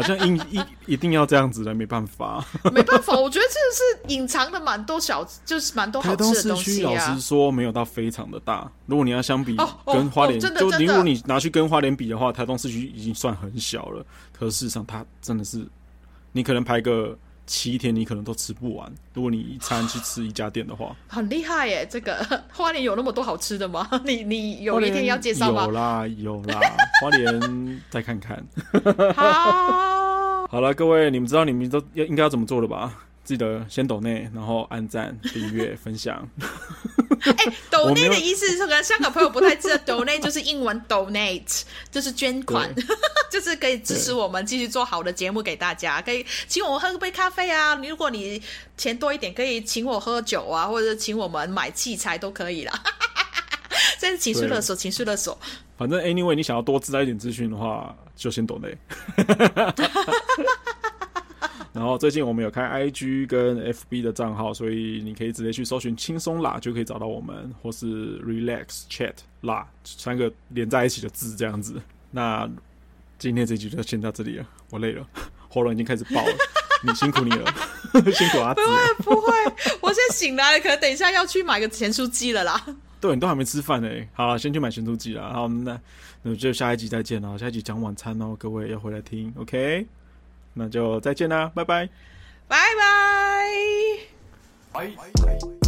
Speaker 1: 好像一一 [LAUGHS] 一定要这样子的，没办法。[LAUGHS]
Speaker 2: 没办法，我觉得这是隐藏的蛮多小，就是蛮多好吃的东西啊。台
Speaker 1: 老实说没有到非常的大，如果你要相比跟花莲，就如果你拿去跟花莲比的话，台东市区已经算很小了。可是事实上，它真的是，你可能排个七天，你可能都吃不完。如果你一餐去吃一家店的话，
Speaker 2: 很厉害耶！这个 [LAUGHS] 花莲有那么多好吃的吗？[LAUGHS] 你你有一天要介绍吗？
Speaker 1: 有啦有啦，[LAUGHS] 花莲再看看。好，好了，各位，你们知道你们都要应该要怎么做了吧？记得先抖内，然后按赞、订阅、分享。[LAUGHS]
Speaker 2: 哎、欸，抖内的意思是，可能香港朋友不太知道，抖内就是英文 donate，就是捐款，[LAUGHS] 就是可以支持我们继续做好的节目给大家。可以请我们喝杯咖啡啊，如果你钱多一点，可以请我喝酒啊，或者请我们买器材都可以啦。[LAUGHS] 这是情绪勒索，情绪勒索。
Speaker 1: 反正 anyway，你想要多知道一点资讯的话，就先抖内。然后最近我们有开 IG 跟 FB 的账号，所以你可以直接去搜寻“轻松啦”就可以找到我们，或是 “Relax Chat 啦”三个连在一起的字这样子。那今天这集就先到这里了，我累了，喉咙已经开始爆了。[LAUGHS] 你辛苦你了，[LAUGHS] 辛苦阿紫。
Speaker 2: 不会不会，我现在醒来了，可能等一下要去买个咸酥鸡了啦。
Speaker 1: 对，你都还没吃饭呢。好了，先去买咸酥鸡了。好，那那就下一集再见了。下一集讲晚餐哦，各位要回来听，OK。那就再见啦，拜拜，
Speaker 2: 拜拜。